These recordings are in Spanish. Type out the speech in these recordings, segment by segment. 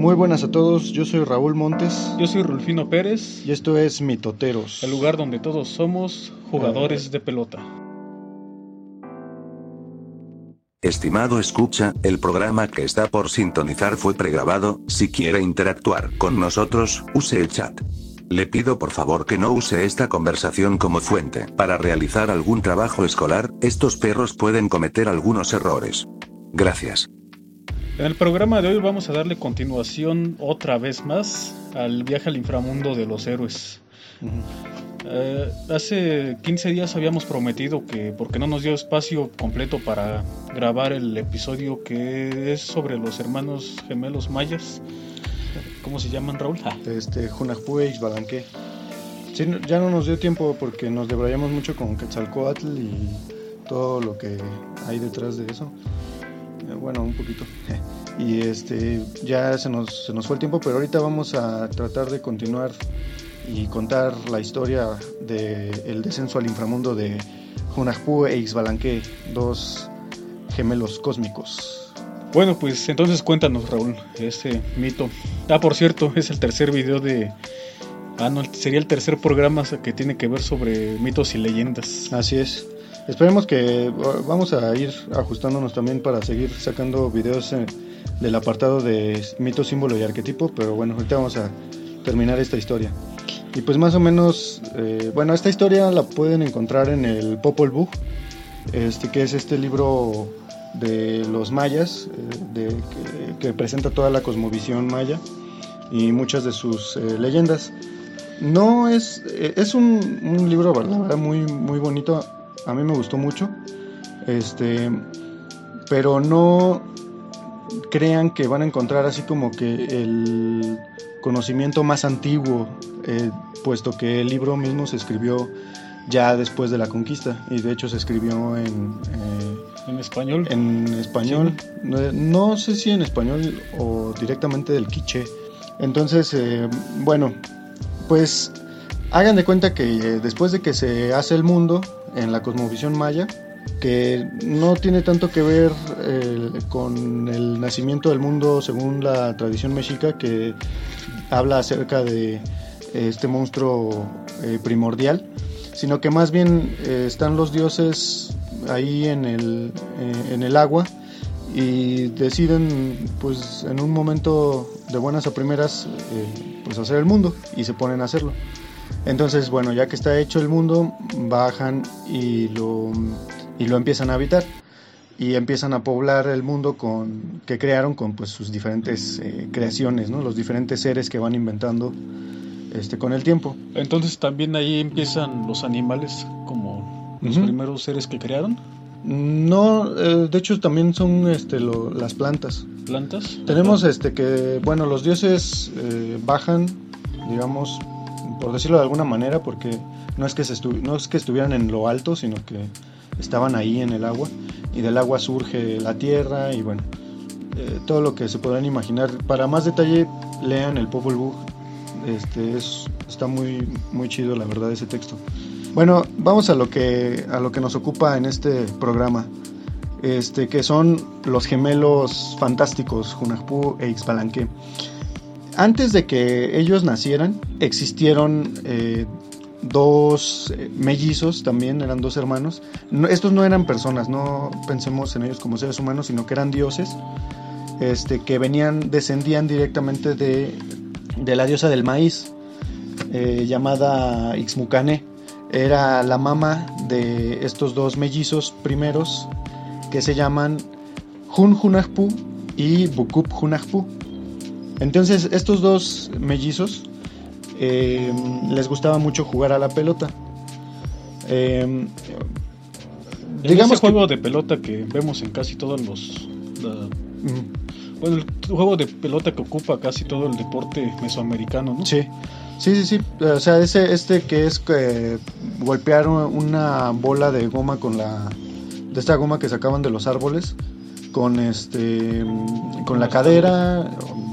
Muy buenas a todos, yo soy Raúl Montes Yo soy Rulfino Pérez, y esto es Mitoteros. el lugar donde todos somos jugadores de pelota. Estimado escucha, el programa que está por sintonizar fue pregrabado, si quiere interactuar con nosotros, use el chat. Le pido por favor que no use esta conversación como fuente. Para realizar algún trabajo escolar, estos perros pueden cometer algunos errores. Gracias. En el programa de hoy vamos a darle continuación otra vez más al viaje al inframundo de los héroes. Eh, hace 15 días habíamos prometido que, porque no nos dio espacio completo para grabar el episodio que es sobre los hermanos gemelos mayas, ¿cómo se llaman, Raúl? Ah, Este, Junajpú e Ixbalanque. Sí, ya no nos dio tiempo porque nos debrayamos mucho con Quetzalcoatl y todo lo que hay detrás de eso. Eh, Bueno, un poquito. Y este, ya se nos, se nos fue el tiempo, pero ahorita vamos a tratar de continuar y contar la historia del descenso al inframundo de Junajpú e Ixbalanque, dos gemelos cósmicos. Bueno, pues entonces cuéntanos, Raúl, este mito. Ah, por cierto, es el tercer video de... Ah, no, sería el tercer programa que tiene que ver sobre mitos y leyendas. Así es. Esperemos que vamos a ir ajustándonos también para seguir sacando videos eh, del apartado de mito, símbolo y arquetipo, pero bueno, ahorita vamos a terminar esta historia. Y pues más o menos, eh, bueno, esta historia la pueden encontrar en el Popol Vuh, este, que es este libro de los mayas, eh, de, que, que presenta toda la cosmovisión maya y muchas de sus eh, leyendas. No es, eh, es un, un libro, verdad, muy, muy bonito. A mí me gustó mucho. Este, pero no crean que van a encontrar así como que el conocimiento más antiguo, eh, puesto que el libro mismo se escribió ya después de la conquista y de hecho se escribió en, eh, En español. en español, no, no sé si en español o directamente del quiché. Entonces, eh, bueno, pues hagan de cuenta que eh, después de que se hace el mundo en la cosmovisión maya, que no tiene tanto que ver eh, con el nacimiento del mundo según la tradición mexica, que habla acerca de eh, este monstruo primordial, sino que más bien están los dioses ahí en el, en el agua y deciden pues en un momento de buenas a primeras pues hacer el mundo y se ponen a hacerlo. Entonces, bueno, ya que está hecho el mundo, bajan y lo, y lo empiezan a habitar. Y empiezan a poblar el mundo con, que crearon con pues, sus diferentes eh, creaciones, ¿no? los diferentes seres que van inventando este, con el tiempo. Entonces también ahí empiezan los animales como los primeros seres que crearon, No, eh, de hecho también son este, lo- las plantas. plantas. Tenemos este que, bueno, los dioses eh, bajan, digamos, por decirlo de alguna manera, porque no es que se no es que estuvieran en lo alto, sino que estaban ahí en el agua y del agua surge la tierra y bueno, eh, todo lo que se podrán imaginar. Para más detalle, lean el Popol Vuh. Este es está muy muy chido la verdad ese texto. Bueno, vamos a lo que a lo que nos ocupa en este programa este, que son los gemelos fantásticos Junajpú e Ixbalanque. Antes de que ellos nacieran, existieron eh, dos eh, mellizos, también eran dos hermanos. No- estos no eran personas, no pensemos en ellos como seres humanos, sino que eran dioses, este, que venían, descendían directamente de, la diosa del maíz, eh, llamada Ixmucane. Era la mamá de estos dos mellizos primeros que se llaman Hun Hunahpu y Bukup Hunahpu. Entonces, estos dos mellizos eh, les gustaba mucho jugar a la pelota. Eh, digamos ese que- juego de pelota que vemos en casi todos los... la- mm, bueno, el juego de pelota que ocupa casi todo el deporte mesoamericano, ¿no? Sí, sí, sí, sí. O sea, ese, este que es que golpear una bola de goma con la. de esta goma que sacaban de los árboles, con este. con la cadera,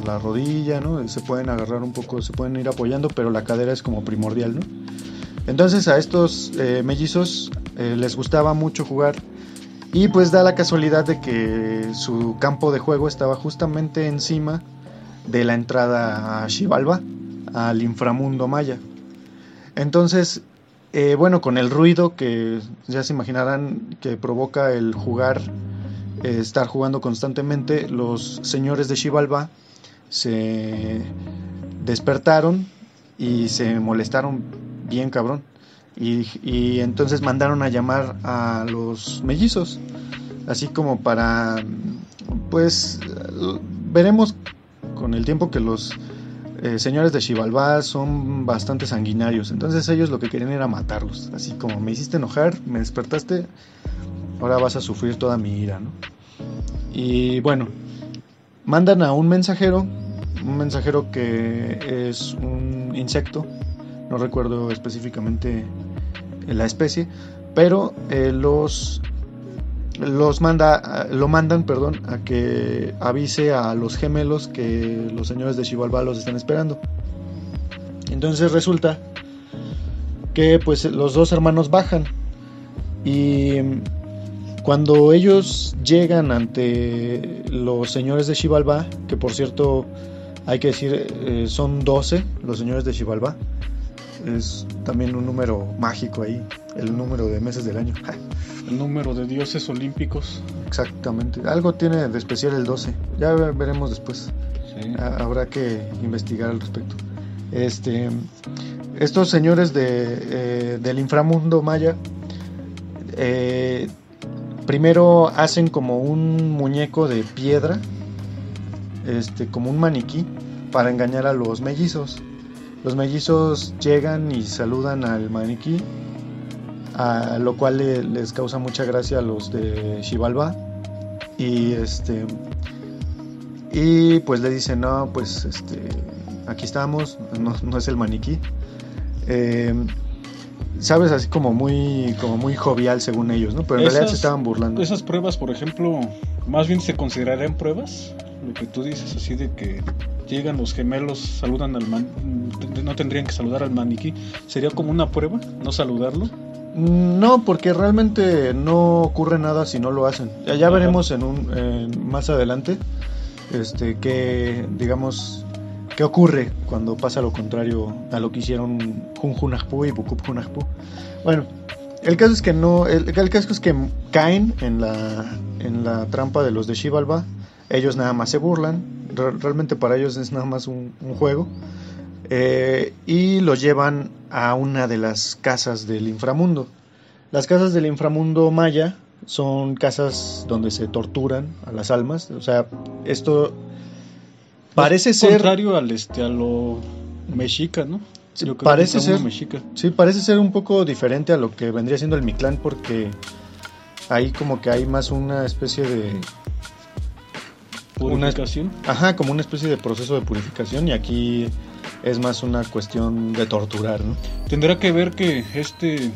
la rodilla, ¿no? Se pueden agarrar un poco, se pueden ir apoyando, pero la cadera es como primordial, ¿no? Entonces a estos eh, mellizos eh, les gustaba mucho jugar y pues da la casualidad de que su campo de juego estaba justamente encima de la entrada a Xibalba, al inframundo maya. Entonces, eh, bueno, con el ruido que ya se imaginarán que provoca el jugar, estar jugando constantemente, los señores de Xibalba se despertaron y se molestaron bien cabrón. Y, entonces mandaron a llamar a los mellizos, así como para, pues, veremos con el tiempo que los eh, señores de Xibalbá son bastante sanguinarios, entonces ellos lo que querían era matarlos, así como me hiciste enojar, me despertaste, ahora vas a sufrir toda mi ira, ¿no? Y bueno, mandan a un mensajero, un mensajero que es un insecto, no recuerdo específicamente la especie, pero eh, los los manda lo mandan, perdón, a que avise a los gemelos que los señores de Xibalbá los están esperando. Entonces resulta que pues los dos hermanos bajan y cuando ellos llegan ante los señores de Xibalbá, que por cierto hay que decir eh, son 12 los señores de Xibalbá, es también un número mágico ahí, el número de meses del año. El número de dioses olímpicos. Exactamente, algo tiene de especial el 12, ya veremos después. Habrá que investigar al respecto. Este, estos señores de, eh, del inframundo maya eh, primero hacen como un muñeco de piedra, este, como un maniquí, para engañar a los mellizos. Los mellizos llegan y saludan al maniquí, a lo cual les causa mucha gracia a los de Xibalba. Y este y pues le dicen, no, pues este aquí estamos, no, es el maniquí. Eh, sabes, así como muy, como muy jovial según ellos, ¿no? Pero en realidad se estaban burlando. Esas pruebas, por ejemplo, más bien se considerarían pruebas, lo que tú dices, así de que llegan los gemelos, saludan al man, no tendrían que saludar al maniquí. ¿Sería como una prueba no saludarlo? Mm, no, porque realmente no ocurre nada si no lo hacen. Ya, veremos en un más adelante este que digamos qué ocurre cuando pasa lo contrario a lo que hicieron Junjunajpu y Bukup Bueno, el caso es que no el, el, caso es que caen en la en la trampa de los de Shivalba. Ellos nada más se burlan, realmente para ellos es nada más un, juego. Eh, y los llevan a una de las casas del inframundo. Las casas del inframundo maya son casas donde se torturan a las almas. O sea, esto parece ser. Contrario al este, a lo mexica, ¿no? parece ser. Sí, parece ser un poco diferente a lo que vendría siendo el Mictlán, porque ahí como que hay más una especie de ¿Purificación? ajá, como una especie de proceso de purificación y aquí es más una cuestión de torturar, ¿no? Tendrá que ver que este,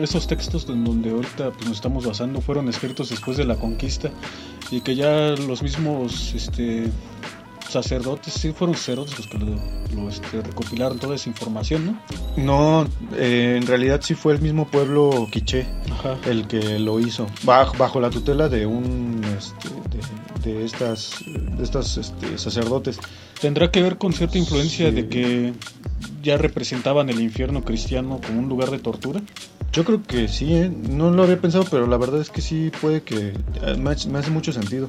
esos textos en donde ahorita pues, nos estamos basando fueron escritos después de la conquista y que ya los mismos este, sacerdotes, sí fueron sacerdotes los que lo, este, recopilaron toda esa información, ¿no? No, eh, en realidad sí fue el mismo pueblo quiché el que lo hizo, bajo, bajo la tutela de un este, de, estas de estos este, sacerdotes. ¿Tendrá que ver con cierta influencia de que ya representaban el infierno cristiano como un lugar de tortura? Yo creo que sí, ¿eh? no lo había pensado, pero la verdad es que sí puede que eh, me hace mucho sentido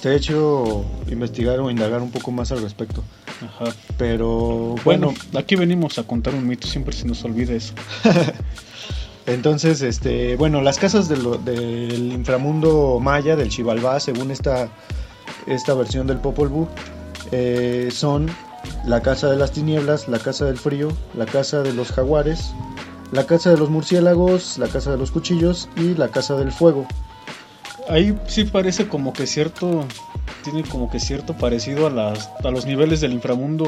te he hecho investigar o indagar un poco más al respecto. Ajá. Pero bueno, aquí venimos a contar un mito, siempre se nos olvida eso. Entonces, este, bueno, las casas del inframundo maya, del Chivalbá, según esta, esta versión del Popol Vuh, eh, son la casa de las tinieblas, la casa del frío, la casa de los jaguares, la casa de los murciélagos, la casa de los cuchillos y la casa del fuego ahí sí parece como que cierto, tiene como que cierto parecido a, las, a los niveles del inframundo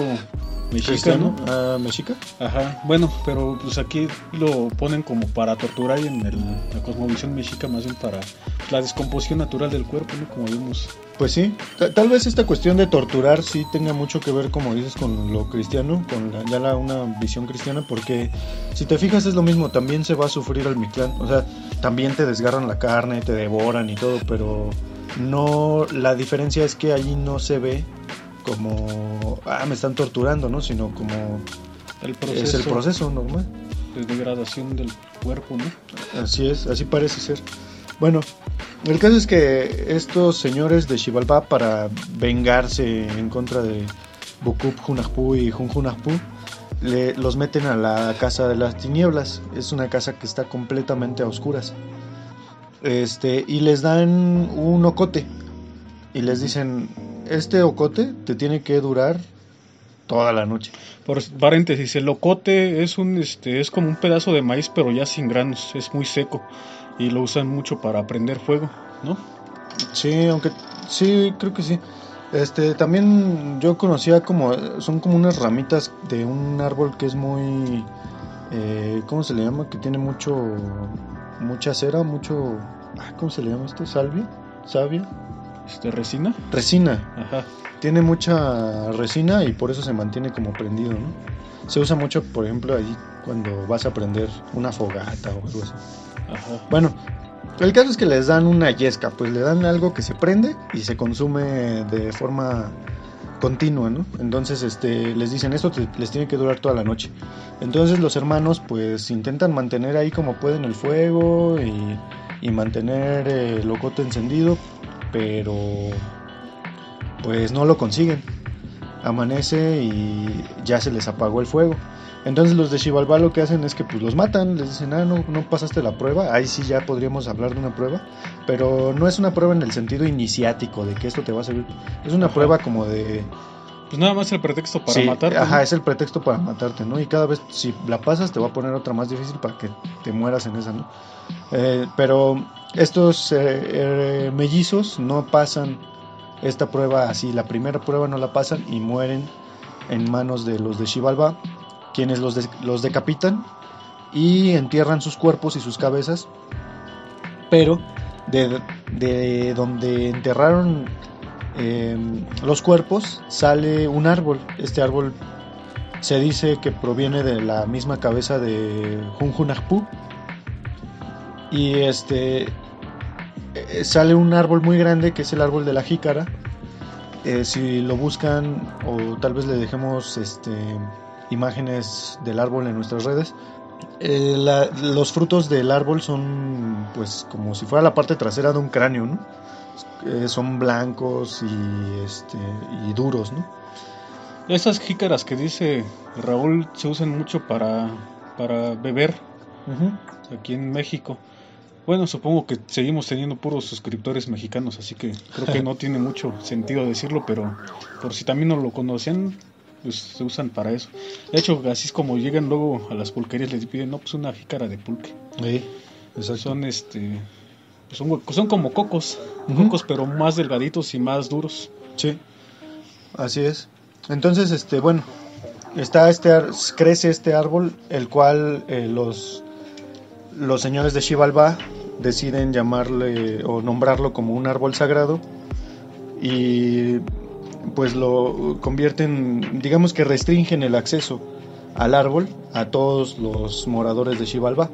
mexicano. ¿A Mexica? Ajá, bueno, pero pues aquí lo ponen como para torturar y en la cosmovisión mexica más bien para la descomposición natural del cuerpo, ¿no? Como vimos. Pues sí, tal vez esta cuestión de torturar sí tenga mucho que ver, como dices, con lo cristiano, con ya la, una visión cristiana, porque si te fijas es lo mismo, también se va a sufrir al Mictlán, o sea, también te desgarran la carne, te devoran y todo, pero no, la diferencia es que allí no se ve como, ah, me están torturando, ¿no? Sino como El proceso es el proceso normal. de degradación del cuerpo, ¿no? Así es, así parece ser. Bueno, el caso es que estos señores de Xibalbá, para vengarse en contra de Bukup Hunahpu y Junjunahpu, le, los meten a la casa de las tinieblas. Es una casa que está completamente a oscuras. Este, y les dan un ocote. Y les dicen, este ocote te tiene que durar toda la noche. Por paréntesis, el locote es un este es como un pedazo de maíz pero ya sin granos, es muy seco y lo usan mucho para prender fuego, ¿no? Sí, aunque sí, creo que sí. Este, también yo conocía como son como unas ramitas de un árbol que es muy eh, ¿cómo se le llama? Que tiene mucho mucha cera, mucho ah, ¿cómo se le llama esto? Salvia, savia, Este resina. resina. Ajá. Tiene mucha resina y por eso se mantiene como prendido, ¿no? Se usa mucho, por ejemplo, ahí cuando vas a prender una fogata o algo así. Ajá. Bueno, el caso es que les dan una yesca, pues le dan algo que se prende y se consume de forma continua, ¿no? Entonces, este, les dicen esto les tiene que durar toda la noche. Entonces los hermanos, pues intentan mantener ahí como pueden el fuego y, y mantener el locote encendido, pero pues no lo consiguen. Amanece y ya se les apagó el fuego. Entonces los de Xibalbá lo que hacen es que pues los matan, les dicen, ah, no, no pasaste la prueba, ahí sí ya podríamos hablar de una prueba, pero no es una prueba en el sentido iniciático de que esto te va a servir, es una Ajá. prueba como de... Pues nada más el pretexto para sí, matar. Ajá, es el pretexto para matarte, ¿no? Y cada vez si la pasas te va a poner otra más difícil para que te mueras en esa, ¿no? Eh, pero estos eh, eh, mellizos no pasan esta prueba así, la primera prueba no la pasan y mueren en manos de los de Xibalbá, quienes los, los decapitan y entierran sus cuerpos y sus cabezas, pero de, de donde enterraron eh, los cuerpos sale un árbol. Este árbol se dice que proviene de la misma cabeza de Junjunajpu. Y este eh, sale un árbol muy grande que es el árbol de la jícara. Eh, si lo buscan o tal vez le dejemos este, imágenes del árbol en nuestras redes. eh, la- los frutos del árbol son pues como si fuera la parte trasera de un cráneo, ¿no? Eh, son blancos y este y duros, ¿no? Esas jícaras que dice Raúl se usan mucho para, para beber aquí en México. Bueno, supongo que seguimos teniendo puros suscriptores mexicanos, así que creo que no tiene mucho sentido decirlo, pero por si también no lo conocían, pues se usan para eso. De hecho, así es como llegan luego a las pulquerías, les piden, no, pues una jícara de pulque. Sí, exacto. Son este, pues son, son como cocos, cocos pero más delgaditos y más duros. Sí, así es. Entonces, este, bueno, está este, crece este árbol, el cual eh, los, los señores de Xibalbá deciden llamarle o nombrarlo como un árbol sagrado y pues lo convierten, digamos que restringen el acceso al árbol a todos los moradores de Xibalbá.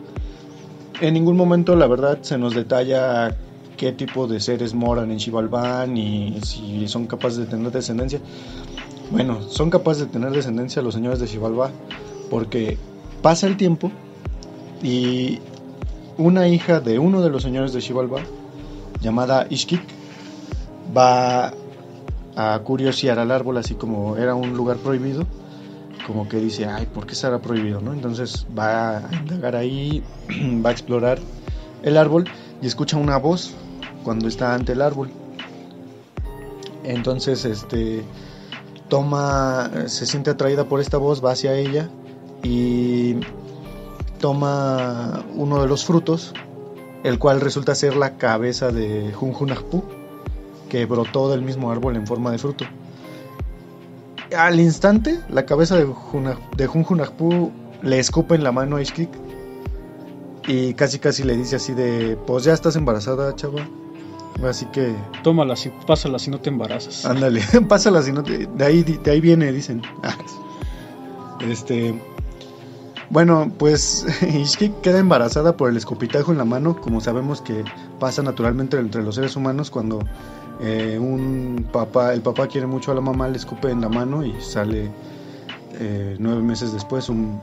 En ningún momento, la verdad, se nos detalla qué tipo de seres moran en Xibalbá ni si son capaces de tener descendencia. Bueno, son capaces de tener descendencia los señores de Xibalbá porque pasa el tiempo y una hija de uno de los señores de Xibalbá, llamada Ishkik, va a curiosear al árbol así como era un lugar prohibido, como que dice, ay, ¿por qué será prohibido? ¿no? Entonces va a indagar ahí, va a explorar el árbol y escucha una voz cuando está ante el árbol. Entonces, este toma, se siente atraída por esta voz, va hacia ella y toma uno de los frutos, el cual resulta ser la cabeza de Junjunajpu, que brotó del mismo árbol en forma de fruto. Al instante, la cabeza de, Juna- de Junjunajpu le escupe en la mano a Ishkik y casi casi le dice así de, pues ya estás embarazada, chava. Así que, Tómala, y pásala si no te embarazas. ándale, pásala si no te- de ahí de ahí viene, dicen. Este Bueno, pues Ishki queda embarazada por el escopitajo en la mano, como sabemos que pasa naturalmente entre los seres humanos cuando eh, un papá, el papá quiere mucho a la mamá, le escupe en la mano y sale eh, nueve meses después un,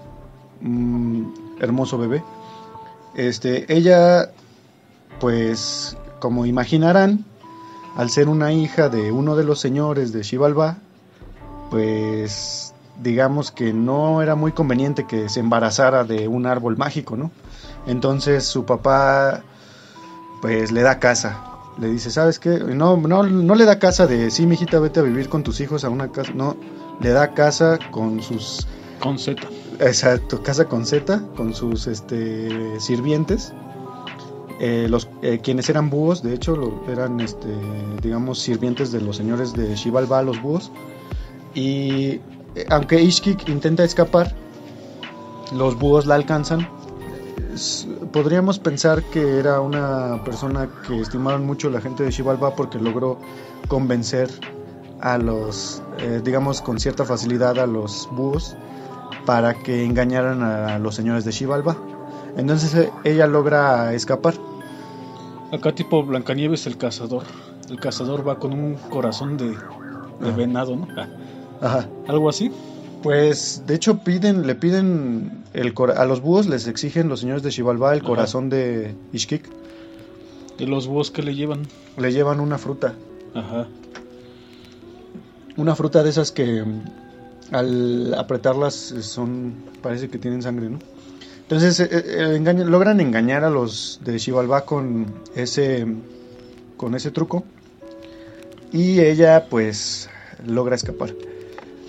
hermoso bebé. Este, ella, pues, como imaginarán, al ser una hija de uno de los señores de Xibalbá, pues digamos que no era muy conveniente que se embarazara de un árbol mágico, ¿no? Entonces su papá pues le da casa. Le dice, ¿sabes qué? No, no, no le da casa de, sí, mijita, vete a vivir con tus hijos a una casa. No, le da casa con sus... Con Z. Exacto, casa con Z, con sus este, sirvientes. Eh, los, eh, quienes eran búhos, de hecho, lo, eran, este, digamos, sirvientes de los señores de Xibalbá, los búhos. Y eh, aunque Ishkik intenta escapar, los búhos la alcanzan. Podríamos pensar que era una persona que estimaron mucho la gente de Xibalbá porque logró convencer a los, eh, digamos, con cierta facilidad a los búhos para que engañaran a los señores de Xibalbá. Entonces eh, ella logra escapar. Acá tipo Blancanieves el cazador. El cazador va con un corazón de, de venado, ¿no? Ajá. Algo así. Pues de hecho piden, le piden el cora- a los búhos les exigen los señores de Xibalbá el Ajá. corazón de Ishkik. Y los búhos que le llevan. Le llevan una fruta, Ajá. una fruta de esas que mm, al apretarlas eh, son parece que tienen sangre, ¿no? Entonces eh, eh, engañan- logran engañar a los de Xibalbá con ese con ese truco y ella pues logra escapar.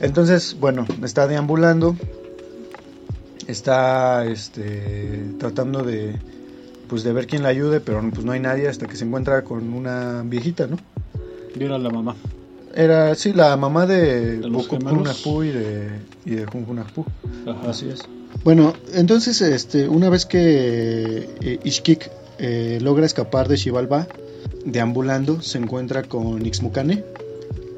Entonces, bueno, está deambulando, está este, tratando de, pues, de ver quién la ayude, pero pues no hay nadie hasta que se encuentra con una viejita, ¿no? Y era la mamá. Era, sí, la mamá de, ¿De y de, y de. Así es. Bueno, entonces, este, una vez que eh, Ishkik eh, logra escapar de Xibalbá, deambulando, se encuentra con Ixmucane.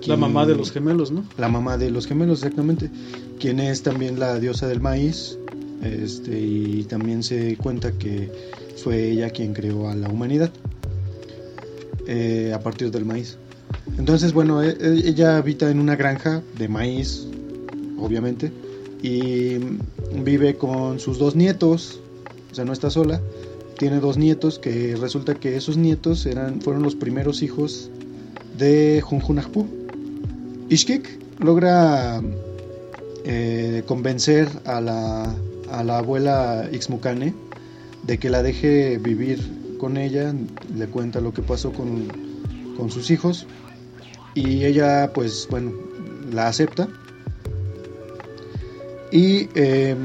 La mamá de los gemelos, ¿no? La mamá de los gemelos, exactamente. Quien es también la diosa del maíz. Este, y también se cuenta que fue ella quien creó a la humanidad eh, a partir del maíz. Entonces, bueno, e- e- ella habita en una granja de maíz, obviamente, y vive con sus dos nietos, o sea, no está sola, tiene dos nietos que resulta que esos nietos eran, fueron los primeros hijos de Junjunajpu. Ishkik logra eh, convencer a la, a la abuela Ixmucane de que la deje vivir con ella, le cuenta lo que pasó con, con sus hijos y ella pues bueno la acepta. Y eh,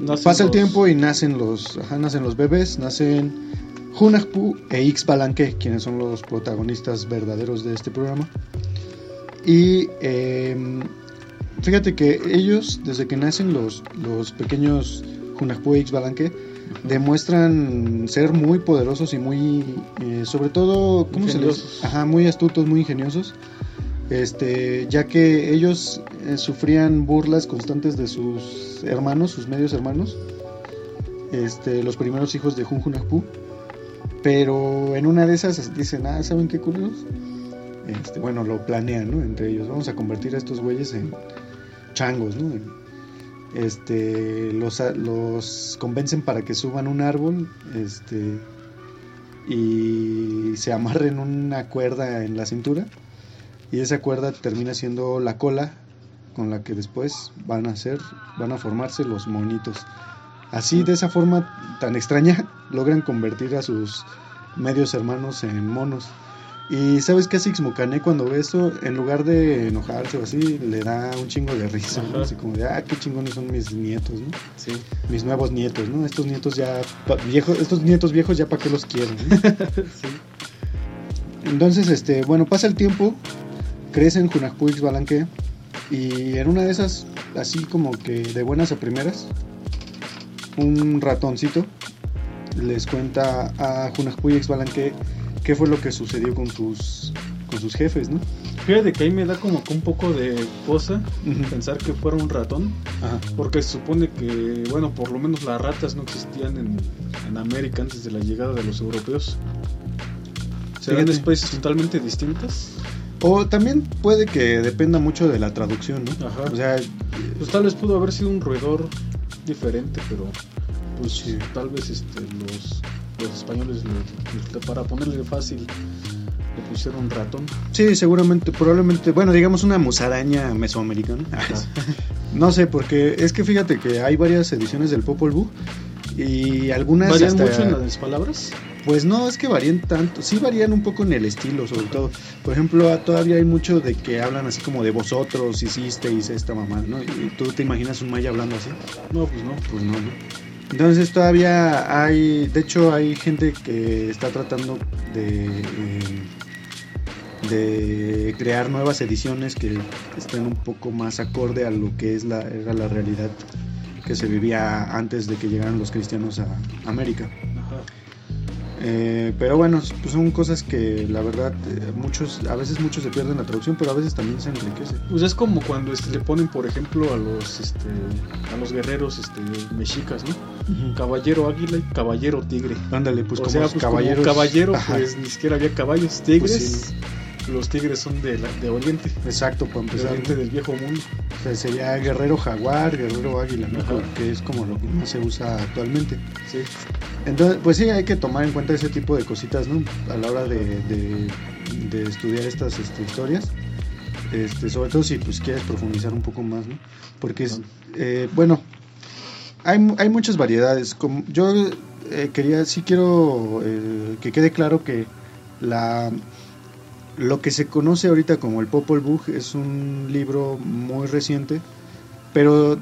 Nacen pasa el los- tiempo y nacen los ajá, nacen los bebés nacen Hunahpu e Ix Balanque quienes son los protagonistas verdaderos de este programa y eh, fíjate que ellos desde que nacen los, los pequeños Hunahpu e Ix Balanque demuestran ser muy poderosos y muy eh, sobre todo ¿cómo se les? Ajá, muy astutos muy ingeniosos. Este ya que ellos eh, sufrían burlas constantes de sus hermanos sus medios hermanos este los primeros hijos de Junjunajpu pero en una de esas dicen ah saben qué culeros este, bueno lo planean entre ellos vamos a convertir a estos güeyes en changos este los, convencen para que suban un árbol este y se amarren una cuerda en la cintura y esa cuerda termina siendo la cola con la que después van a van a formarse los monitos. Así de esa forma tan extraña logran convertir a sus medios hermanos en monos y sabes qué hace Ixmucane cuando ve eso en lugar de enojarse o así le da un chingo de risa ¿no? Así como de ah qué chingones son mis nietos ¿no? Sí. mis nuevos nietos no estos nietos ya viejos estos nietos viejos ya para qué los quiero ¿no? Entonces, este, bueno, pasa el tiempo, crecen Junajpu y Balanque, y en una de esas, así como que de buenas a primeras, un ratoncito les cuenta a Junajpu y Balanque qué fue lo que sucedió con sus, con sus jefes, ¿no? Fíjate que ahí me da como que un poco de cosa pensar que fuera un ratón, Ajá. porque se supone que, bueno, por lo menos las ratas no existían en, en América antes de la llegada de los europeos. ¿Serán especies totalmente distintas? O también puede que dependa mucho de la traducción, ¿no? Ajá. O sea, Pues tal vez pudo haber sido un roedor diferente, pero pues Sí. tal vez este, los, los españoles, le- le- para ponerle fácil, le pusieron ratón. sí, seguramente, probablemente, bueno, digamos una musaraña mesoamericana. No sé, porque es que fíjate que hay varias ediciones del Popol Vuh y algunas ¿Varían hasta- mucho en las palabras? Pues no, es que varían tanto, sí varían un poco en el estilo sobre todo. Por ejemplo, ah, todavía hay mucho de que hablan así como de vosotros hicisteis esta mamá, ¿no? Y tú te imaginas un maya hablando así. No, pues no. Pues no, ¿no? Entonces todavía hay, de hecho hay gente que está tratando de, eh, de crear nuevas ediciones que estén un poco más acorde a lo que es la, era la realidad que se vivía antes de que llegaran los cristianos a América. Ajá. Eh, pero bueno, pues son cosas que la verdad eh, muchos, a veces muchos se pierden la traducción, pero a veces también se enriquece. Pues es como cuando este, le ponen, por ejemplo, a los este, a los guerreros este, mexicas, ¿no? Caballero águila y caballero tigre. Ándale, pues o como sea, pues caballeros. como caballero, Ajá. pues ni siquiera había caballos. Tigres, Pues los tigres son de, la- de Oriente, Exacto, para de empezar. Oriente ¿no? del viejo mundo. O sea, sería guerrero jaguar, guerrero águila, ¿no? Ajá. que es como lo que más se usa actualmente. Sí. Entonces, pues sí, hay que tomar en cuenta ese tipo de cositas, ¿no? A la hora de, de- de estudiar estas este, historias. Este, sobre todo si pues quieres profundizar un poco más, ¿no? Porque, es, eh, bueno, hay, hay muchas variedades. Como yo eh, quería, sí quiero eh, que quede claro que la lo que se conoce ahorita como el Popol Vuh es un libro muy reciente, pero eh,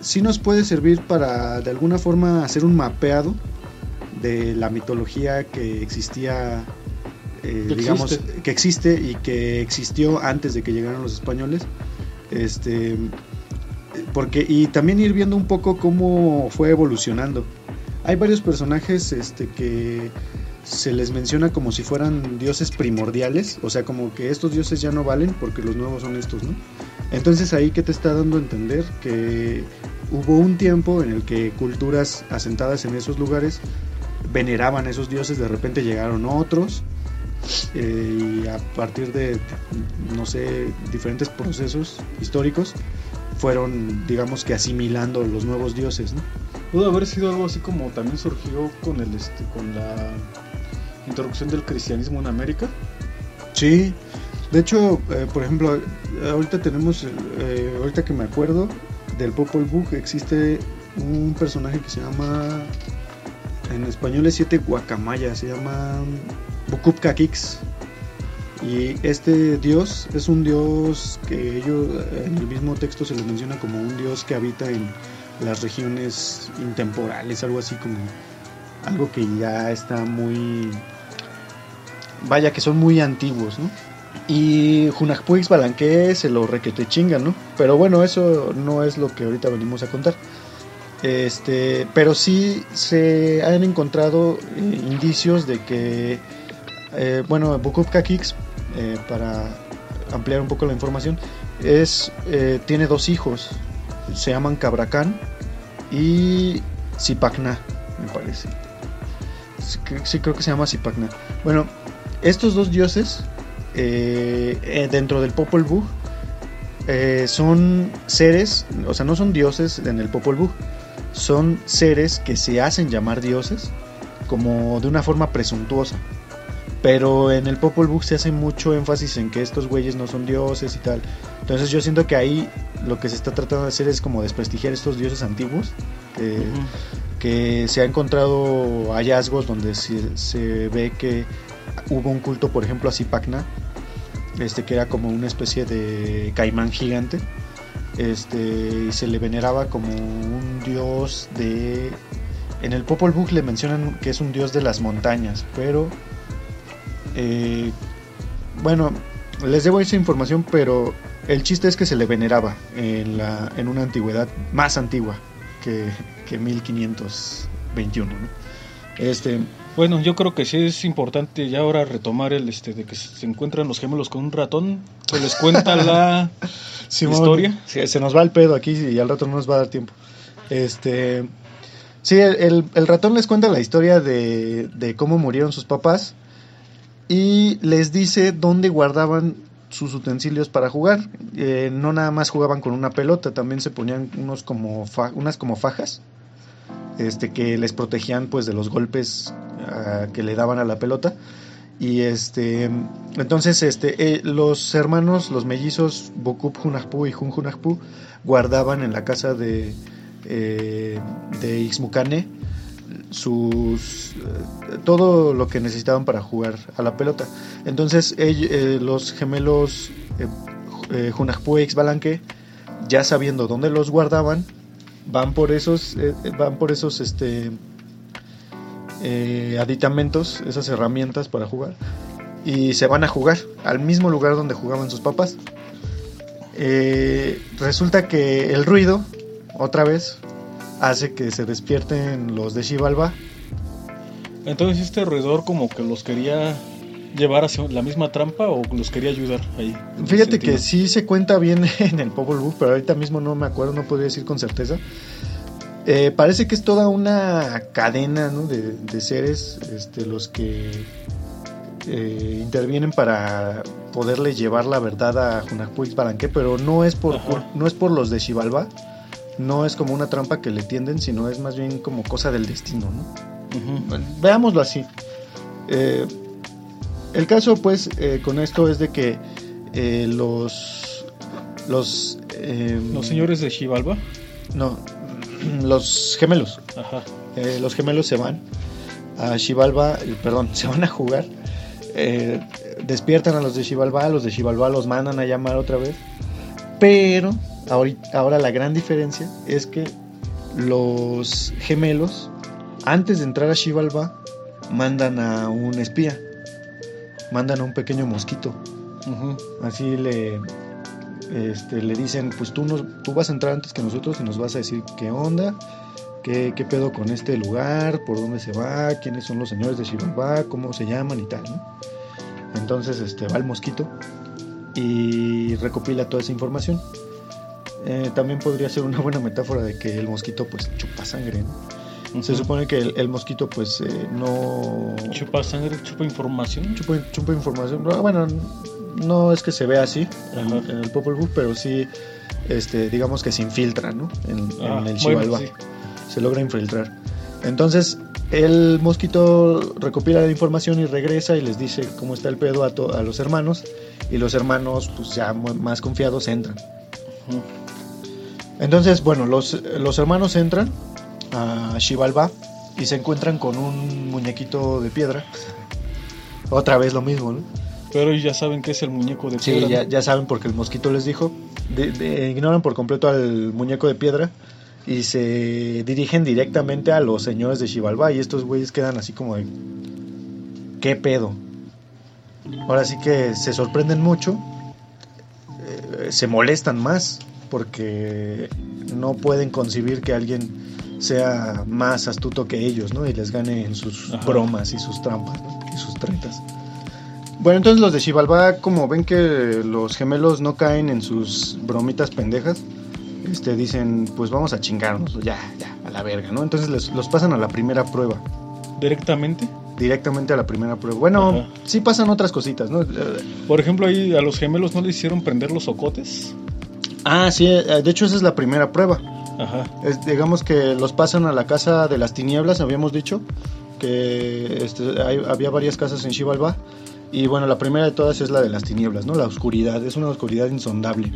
sí nos puede servir para de alguna forma hacer un mapeado de la mitología que existía, eh, Que digamos, existe. que existe y que existió antes de que llegaran los españoles. Este, porque y también ir viendo un poco cómo fue evolucionando. Hay varios personajes este, que se les menciona como si fueran dioses primordiales, o sea, como que estos dioses ya no valen porque los nuevos son estos, ¿no? Entonces ahí que te está dando a entender que hubo un tiempo en el que culturas asentadas en esos lugares veneraban a esos dioses, de repente llegaron otros eh, y a partir de, no sé, diferentes procesos históricos fueron, digamos que asimilando los nuevos dioses, ¿no? Pudo haber sido algo así como también surgió con el este, con la introducción del cristianismo en América. Sí, de hecho, eh, por ejemplo, ahorita tenemos, eh, ahorita que me acuerdo del Popol Vuh, existe un personaje que se llama, en español es siete guacamaya, se llama Bukupkakix. Y este dios es un dios que ellos en el mismo texto se lo menciona como un dios que habita en las regiones intemporales, algo así como algo que ya está muy vaya que son muy antiguos, ¿no? Y Junajpuix Balanque se lo requete chingan, ¿no? Pero bueno, eso no es lo que ahorita venimos a contar. Este, pero sí se han encontrado eh, indicios de que, eh, bueno, Bukupka Kix, eh, para ampliar un poco la información, es, eh, tiene dos hijos, se llaman Cabracán y Zipacna, me parece. Sí, cre- sí, creo que se llama Zipacna. Bueno, estos dos dioses, eh, dentro del Popol Vuh, son seres, o sea, no son dioses en el Popol Vuh, son seres que se hacen llamar dioses como de una forma presuntuosa. Pero en el Popol Vuh se hace mucho énfasis en que estos güeyes no son dioses y tal. Entonces yo siento que ahí lo que se está tratando de hacer es como desprestigiar estos dioses antiguos. que- que se ha encontrado hallazgos donde se, se ve que hubo un culto, por ejemplo, a Zipacna, este, que era como una especie de caimán gigante, este, y se le veneraba como un dios de... En el Popol Vuh le mencionan que es un dios de las montañas, pero... eh, bueno, les debo esa información, pero el chiste es que se le veneraba en, la, en una antigüedad más antigua que, que 1521. ¿no? Este, Bueno, yo creo que sí es importante ya ahora retomar el este de que se encuentran los gemelos con un ratón. Se les cuenta la Simón, historia. sí, se nos va el pedo aquí y al rato no nos va a dar tiempo. Este, sí, el, ratón les cuenta la historia de, de cómo murieron sus papás y les dice dónde guardaban sus utensilios para jugar. Eh, no nada más jugaban con una pelota, también se ponían unos como unas como fajas, este, que les protegían pues de los golpes ah, que le daban a la pelota. Y este, entonces este, eh, los hermanos, los mellizos Bokup Hunahpu y Jun Hunahpu guardaban en la casa de, eh, de Ixmucane sus eh, todo lo que necesitaban para jugar a la pelota. Entonces ell- eh, los gemelos eh, eh, e Ixbalanque, ya sabiendo dónde los guardaban, van por esos, van por esos este, aditamentos, esas herramientas para jugar, y se van a jugar al mismo lugar donde jugaban sus papás. Resulta que el ruido, otra vez, hace que se despierten los de Xibalba. Entonces este roedor como que los quería llevar hacia la misma trampa o los quería ayudar ahí. Fíjate que sí se cuenta bien en el Popol Vuh, pero ahorita mismo no me acuerdo, no podría decir con certeza. Eh, parece que es toda una cadena ¿no? de, de seres este, los que eh, intervienen para poderle llevar la verdad a Junacuix Balanque, pero no es por, Ajá. por- no es por los de Xibalba, no es como una trampa que le tienden, sino es más bien como cosa del destino, ¿no? Veámoslo así. Eh, el caso, pues, eh, con esto es de que eh, los. Los. eh, Los señores de Xibalba. No, los gemelos. Ajá. Eh, los gemelos se van a Xibalba, perdón, se van a jugar. eh, despiertan a los de Xibalba, los de Xibalba los mandan a llamar otra vez. Pero ahora la gran diferencia es que los gemelos, antes de entrar a Xibalba, mandan a un espía. Mandan a un pequeño mosquito. Así le, este, le dicen, pues tú, nos, tú vas a entrar antes que nosotros y nos vas a decir qué onda, qué, qué pedo con este lugar, por dónde se va, quiénes son los señores de Chihuahua, cómo se llaman y tal. ¿no? Entonces este, va el mosquito y recopila toda esa información. Eh, también podría ser una buena metáfora de que el mosquito pues chupa sangre. ¿no? Se Ujú. supone que el, el mosquito pues eh, no Chupa sangre, chupa información. chupa, chupa información. Ah, Bueno, no es que se vea así en, en el Popol Vuh, pero sí, este, digamos que se infiltra, ¿no? En, en Ah, el bueno, Xibalbá. sí. Se logra infiltrar. Entonces, el mosquito recopila la información y regresa y les dice cómo está el pedo a, a los hermanos. Y los hermanos, pues ya más confiados, entran. Ujú. Entonces, bueno, los, los hermanos entran a Xibalbá y se encuentran con un muñequito de piedra. Otra vez lo mismo, ¿no? Pero ya saben que es el muñeco de Sí, piedra. ya, ¿no? ya saben porque el mosquito les dijo. De- de- ignoran por completo al muñeco de piedra y se dirigen directamente a los señores de Xibalbá. Y estos güeyes quedan así como de. ¿Qué pedo? Ahora sí que se sorprenden mucho. eh, se molestan más porque no pueden concebir que alguien sea más astuto que ellos, ¿no? Y les gane en sus Ajá. bromas y sus trampas ¿no? y sus tretas. Bueno, entonces los de Xibalbá, como ven que los gemelos no caen en sus bromitas pendejas, este, dicen, pues vamos a chingarnos, ya, ya, a la verga, ¿no? Entonces les- los pasan a la primera prueba, Directamente. directamente a la primera prueba. Bueno, Ajá. sí pasan otras cositas, ¿no? Por ejemplo, ahí a los gemelos no les hicieron prender los ocotes. Ah, sí, eh, de hecho esa es la primera prueba. Ajá. Es- digamos que los pasan a la casa de las tinieblas, habíamos dicho que este, hay- había varias casas en Xibalbá. Y bueno, la primera de todas es la de las tinieblas, ¿no? La oscuridad, es una oscuridad insondable.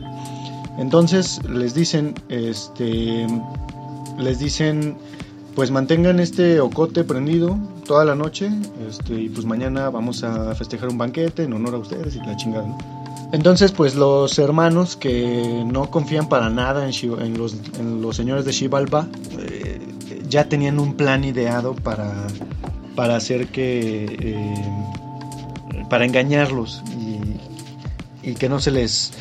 Entonces les dicen, este, les dicen, pues mantengan este ocote prendido toda la noche, este, y pues mañana vamos a festejar un banquete en honor a ustedes y la chingada, ¿no? Entonces, pues los hermanos que no confían para nada en, los, señores de Xibalba eh, ya tenían un plan ideado para, para hacer que. eh, para engañarlos y, y que no se les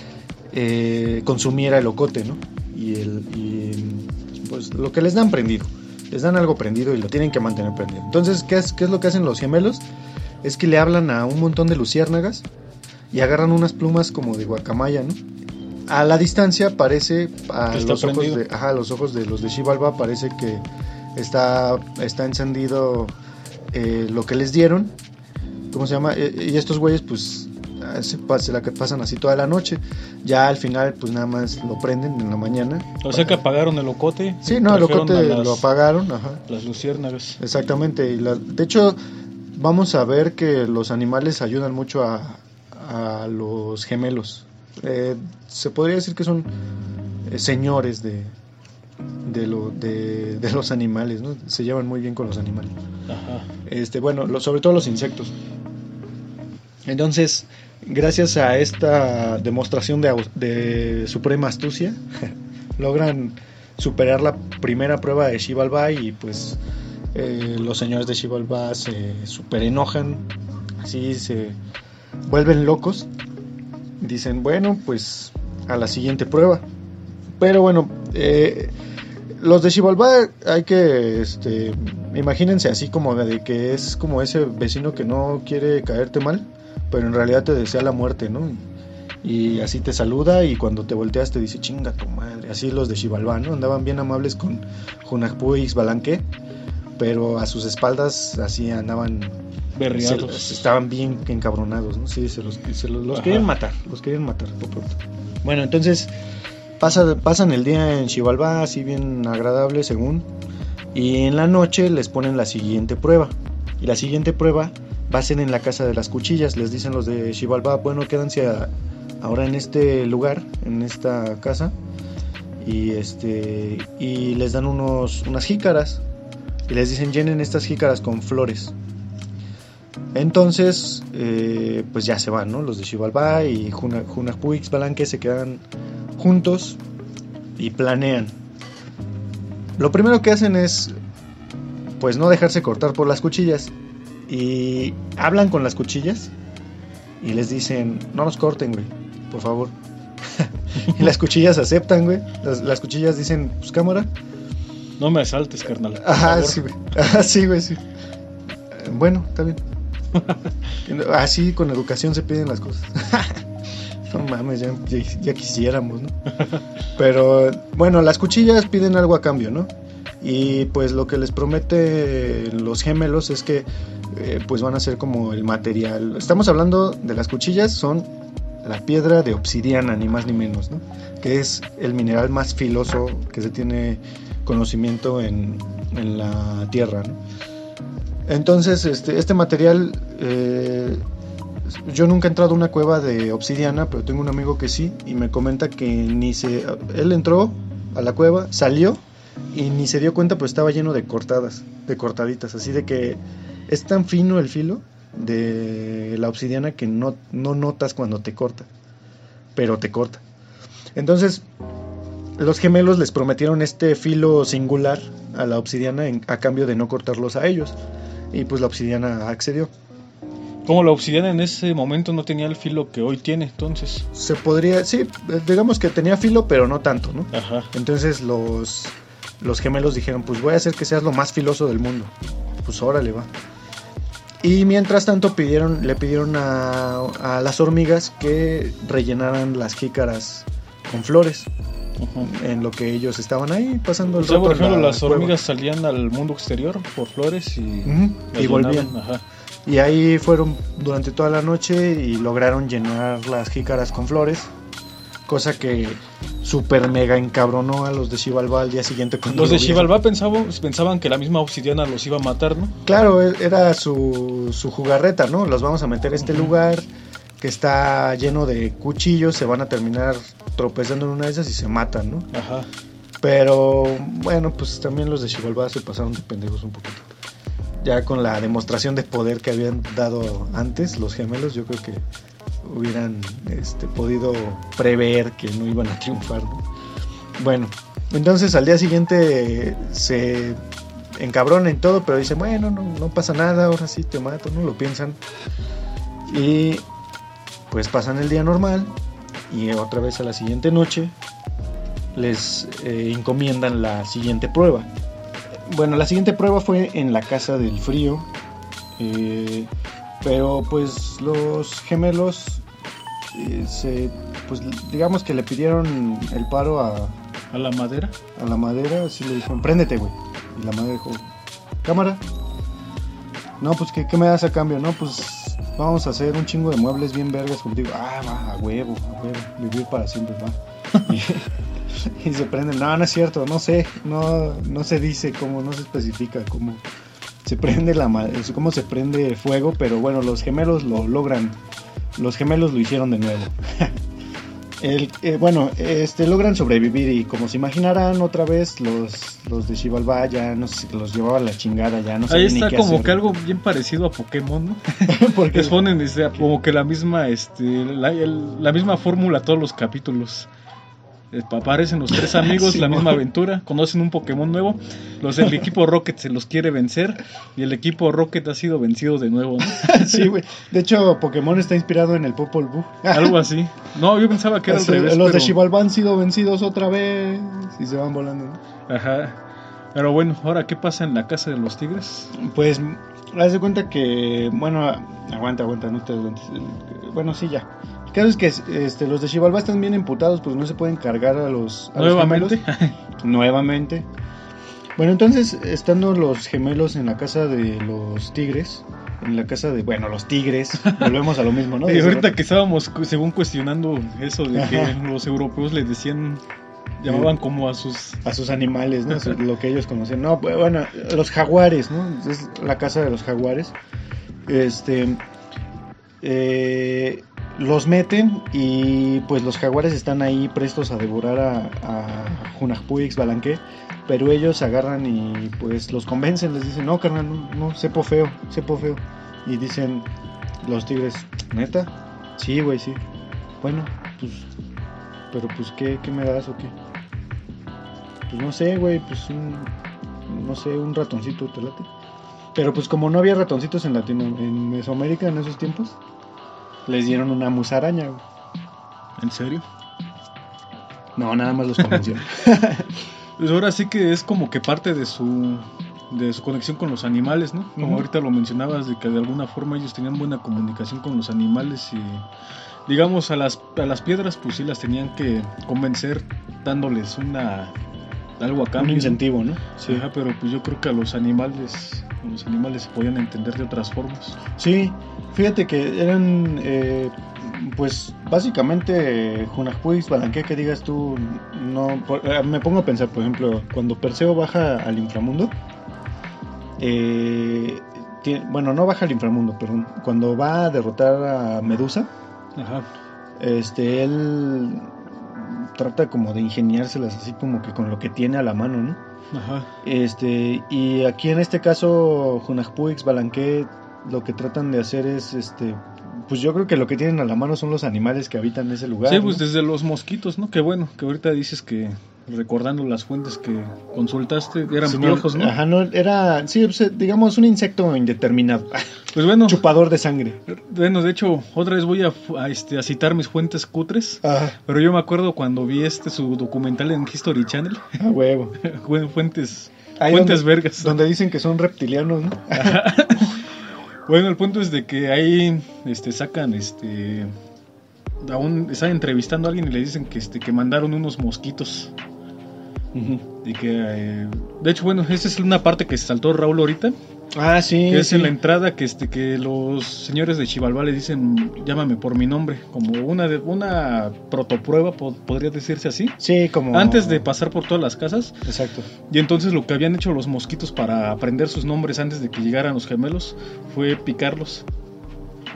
eh, consumiera el ocote, ¿no? Y, el, y, pues lo que les dan prendido. les dan algo prendido y lo tienen que mantener prendido. Entonces, ¿qué es, qué es lo que hacen los gemelos? Es que le hablan a un montón de luciérnagas y agarran unas plumas como de guacamaya, ¿no? A la distancia parece, a los ojos, prendido. de, ajá, a los ojos de los de Xibalba parece que está, está encendido eh, lo que les dieron. ¿Cómo se llama? Eh, y estos güeyes pues ah, se, se la que pasan así toda la noche. Ya al final pues nada más lo prenden en la mañana. O sea que apagaron el ocote. Sí, no, el trajeron ocote a las- lo apagaron, ajá. Las luciérnagas. Exactamente. Y la- de hecho, vamos a ver que los animales ayudan mucho a, a los gemelos. Eh, se podría decir que son eh, señores de, de, lo, de, de los animales, ¿no? Se llevan muy bien con los animales. Ajá. Este, bueno, lo- sobre todo los insectos. Entonces, gracias a esta demostración de, suprema astucia, logran superar la primera prueba de Xibalbá y pues eh, los señores de Xibalbá se super enojan, así se vuelven locos. Dicen, bueno, pues a la siguiente prueba. Pero bueno, eh, los de Xibalbá hay que, este, imagínense así como de que es como ese vecino que no quiere caerte mal, pero en realidad te desea la muerte, ¿no? Y así te saluda y cuando te volteas te dice chinga tu madre. Así los de Xibalbá, ¿no? Andaban bien amables con Junajpú y Xbalanque, pero a sus espaldas así andaban Berriados. se- estaban bien encabronados, ¿no? Sí, se los, se los, los Ajá. querían matar, los querían matar. por pronto. Bueno, entonces pasa, pasan el día en Xibalbá, así bien agradable según, y en la noche les ponen la siguiente prueba. Y la siguiente prueba va a ser en la casa de las cuchillas. Les dicen los de Xibalbá, bueno, quédense a- ahora en este lugar, en esta casa, y este y les dan unos unas jícaras y les dicen llenen estas jícaras con flores. Entonces, eh, pues ya se van, ¿no? Los de Xibalbá y y Xbalanque se quedan juntos y planean. Lo primero que hacen es, pues no dejarse cortar por las cuchillas. Y hablan con las cuchillas y les dicen, no nos corten, güey, por favor. y las cuchillas aceptan, güey. Las, las cuchillas dicen, pues cámara. No me asaltes, carnal. Ajá, sí, güey. Ajá, sí, güey, sí. Bueno, está bien. Así con educación se piden las cosas. no mames, ya, ya- ya quisiéramos, ¿no? Pero bueno, las cuchillas piden algo a cambio, ¿no? Y pues lo que les promete los gemelos es que eh, pues van a ser como el material. Estamos hablando de las cuchillas, son la piedra de obsidiana, ni más ni menos, ¿no? Que es el mineral más filoso que se tiene conocimiento en, en la tierra, ¿no? Entonces, este, este material, eh, yo nunca he entrado a una cueva de obsidiana, pero tengo un amigo que sí, y me comenta que ni se, él entró a la cueva, salió, y ni se dio cuenta, pero estaba lleno de cortadas, de cortaditas, así de que es tan fino el filo de la obsidiana que no, no notas cuando te corta, pero te corta. Entonces, los gemelos les prometieron este filo singular a la obsidiana en- a cambio de no cortarlos a ellos. Y pues la obsidiana accedió. Como la obsidiana en ese momento no tenía el filo que hoy tiene, entonces. Se podría, sí, digamos que tenía filo, pero no tanto, ¿no? Ajá. Entonces los, los gemelos dijeron, pues voy a hacer que seas lo más filoso del mundo. Pues órale va. Y mientras tanto pidieron, le pidieron a, a las hormigas que rellenaran las jícaras con flores. Ajá. En lo que ellos estaban ahí pasando el O sea, por rato ejemplo, la las cueva. hormigas salían al mundo exterior por flores y, y volvían. Ajá. Y ahí fueron durante toda la noche y lograron llenar las jícaras con flores. Cosa que super mega encabronó a los de Xibalbá al día siguiente cuando Los de lo pensaban, pensaban que la misma obsidiana los iba a matar, ¿no? Claro, e- era su, su jugarreta, ¿no? Los vamos a meter a este lugar que está lleno de cuchillos, se van a terminar tropezando en una de esas y se matan, ¿no? Ajá. Pero bueno, pues también los de Xibalbá se pasaron de pendejos un poquito. Ya con la demostración de poder que habían dado antes los gemelos, yo creo que hubieran este, podido prever que no iban a triunfar. ¿no? Bueno, entonces al día siguiente se encabronan y todo, pero dicen, bueno, no, no pasa nada, ahora sí te mato, no lo piensan. Y pues pasan el día normal y otra vez a la siguiente noche les eh, encomiendan la siguiente prueba. bueno, la siguiente prueba fue en la casa del frío. eh, pero pues los gemelos eh, se pues digamos que le pidieron el paro a, A la madera. a la madera, así le dijeron, préndete, güey. Y la madera dijo, cámara. No, pues, ¿qué, qué me das a cambio? No, pues, vamos a hacer un chingo de muebles bien vergas contigo. Ah, va, a huevo, a huevo, vivir para siempre, va. y, se prenden. No, no es cierto, no sé, no, no se dice cómo, no se especifica cómo se prende la cómo se prende fuego, pero bueno, los gemelos lo logran. Los gemelos lo hicieron de nuevo. El, eh, bueno, este, logran sobrevivir y como se imaginarán otra vez, los, los de Xibalbá ya no sé, los llevaba la chingada, ya no Ahí sabían ni está qué como hacer. que algo bien parecido a Pokémon, ¿no? Porque Les ponen este, como que la misma, este, la, el- la misma fórmula a todos los capítulos. Aparecen los tres amigos, Sí, la misma aventura, conocen un Pokémon nuevo, los del equipo Rocket se los quiere vencer y el equipo Rocket ha sido vencido de nuevo, ¿no? sí, güey. De hecho, Pokémon está inspirado en el Popol Vuh. Algo así. No, yo pensaba que era al revés. los de Xibalbá han sido vencidos otra vez y se van volando. ¿no? Ajá. Pero bueno, ahora, ¿qué pasa en la casa de los tigres? Pues, haz de cuenta que, bueno, aguanta, aguanta, no te aguantes. Bueno, sí, ya. El caso es que este, los de Xibalbá están bien emputados, pues no se pueden cargar a los, a los Nuevamente. gemelos. Nuevamente. Bueno, entonces, estando los gemelos en la casa de los tigres, en la casa de, bueno, los tigres, volvemos a lo mismo, ¿no? Y ahorita que estábamos, según cuestionando eso de que Ajá. los europeos le decían, llamaban como a sus... a sus animales, ¿no? Lo que ellos conocen. No, pues, bueno, los jaguares, ¿no? Es la casa de los jaguares. Este. eh, los meten y pues los jaguares están ahí prestos a devorar a, a pero ellos agarran y pues los convencen, les dicen, no, carnal, no, no, sepo feo, sepo feo. Y dicen los tigres, ¿neta? Sí, güey, sí. Bueno, pues, pero pues, ¿qué, qué me das o qué? Pues no sé, güey, pues un, no sé, un ratoncito, ¿te late? Pero pues como no había ratoncitos en Latino, en Mesoamérica en esos tiempos, les dieron una musaraña, güey. ¿En serio? No, nada más los convenció. Pues ahora sí que es como que parte de su de su conexión con los animales, ¿no? Como Ujú. ahorita lo mencionabas, de que de alguna forma ellos tenían buena comunicación con los animales y digamos a las, a las piedras pues sí las tenían que convencer dándoles una algo a un cambio. ¿no? incentivo, ¿no? Sí, ajá, pero pues yo creo que a los animales, a los animales se podían entender de otras formas. Sí, fíjate que eran, eh, pues básicamente Junajpuix, Balanqué, que digas tú, no, por- eh, me pongo a pensar, por ejemplo, cuando Perseo baja al inframundo, eh, bueno, no baja al inframundo, pero cuando va a derrotar a Medusa, Ajá. este, él trata como de ingeniárselas así como que con lo que tiene a la mano, ¿no? Ajá. Este, y aquí en este caso, Junajpuix, Balanqué, lo que tratan de hacer es, este, pues yo creo que lo que tienen a la mano son los animales que habitan ese lugar. Sí, ¿no? pues desde los mosquitos, ¿no? Que bueno, que ahorita dices que recordando las fuentes que consultaste eran Sí, piojos, ¿no? Ajá, no, era, sí, pues, digamos, un insecto indeterminado, Pues bueno, chupador de sangre. bueno, de hecho, otra vez voy a, a, este, a citar mis fuentes cutres. Ah, Pero yo me acuerdo cuando vi este su documental en History Channel, a huevo. Fue- fuentes, Ahí fuentes donde, vergas. donde dicen que son reptilianos, ¿no? Bueno, el punto es de que ahí este, sacan, este, a un- están entrevistando a alguien y le dicen que, este, que mandaron unos mosquitos. Y que, eh, de hecho, bueno, esa es una parte que saltó Raúl ahorita, Ah, sí. que es sí. en la entrada que, este, que los señores de Chivalba le dicen, llámame por mi nombre, como una, de, una protoprueba, po- podría decirse así. Sí, como... Antes de pasar por todas las casas, Exacto. y entonces lo que habían hecho los mosquitos para aprender sus nombres antes de que llegaran los gemelos fue picarlos.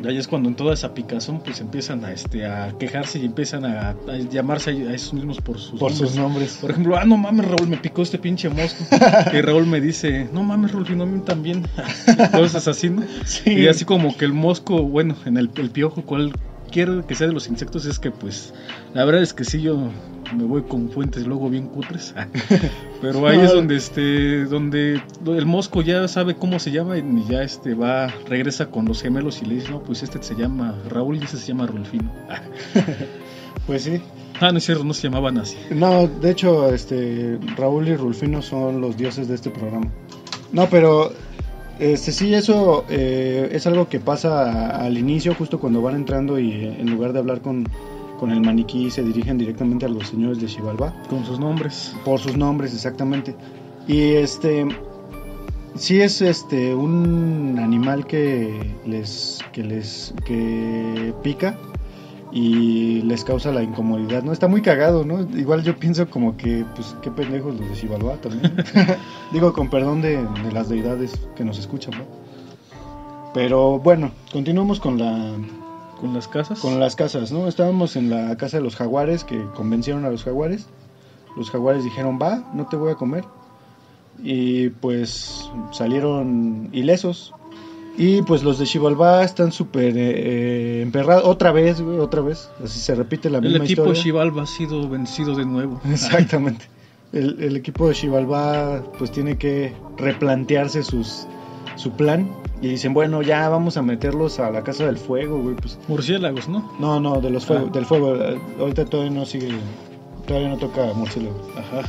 Y ahí es cuando en toda esa picazón pues empiezan a, este, a quejarse y empiezan a, a llamarse a esos mismos por sus Por nombres. sus nombres. Por ejemplo, ah, no mames, Raúl, me picó este pinche mosco. y Raúl me dice, no mames, Raúl, no mí también. Cosas así, ¿no? Sí. Y así como que el mosco, bueno, en el, el piojo, cualquier que sea de los insectos, es que pues, la verdad es que sí, yo me voy con fuentes luego bien cutres. Pero ahí es donde este, donde el mosco ya sabe cómo se llama y ya este va, regresa con los gemelos y le dice, no, pues este se llama Raúl y ese se llama Rulfino. Pues sí. Ah, no es cierto, no se llamaban así. No, de hecho, este Raúl y Rulfino son los dioses de este programa. No, pero este sí, eso eh, es algo que pasa al inicio, justo cuando van entrando y eh, en lugar de hablar con, con el maniquí se dirigen directamente a los señores de Xibalbá. Con sus nombres. Por sus nombres, exactamente. Y este sí es este un animal que les que les que pica y les causa la incomodidad, ¿no? Está muy cagado, ¿no? Igual yo pienso como que, pues, qué pendejos los de Xibalbá también. Digo, con perdón de, de, las deidades que nos escuchan, ¿no? Pero bueno, continuamos con la... ¿Con las casas? Con las casas, ¿no? Estábamos en la casa de los jaguares que convencieron a los jaguares. Los jaguares dijeron, va, no te voy a comer. Y pues salieron ilesos. Y pues los de Xibalbá están súper eh, eh, emperrados. Otra vez, güey, otra vez. Así se repite la misma El equipo historia. Xibalbá ha sido vencido de nuevo. Exactamente. El, el equipo de Xibalbá pues tiene que replantearse sus, su plan. Y dicen, bueno, ya vamos a meterlos a la casa del fuego, güey. Pues, Murciélagos, ¿no? no, no, de los fuego, Ah. del fuego. Eh, Ahorita todavía no sigue, todavía no toca murciélago. Ajá.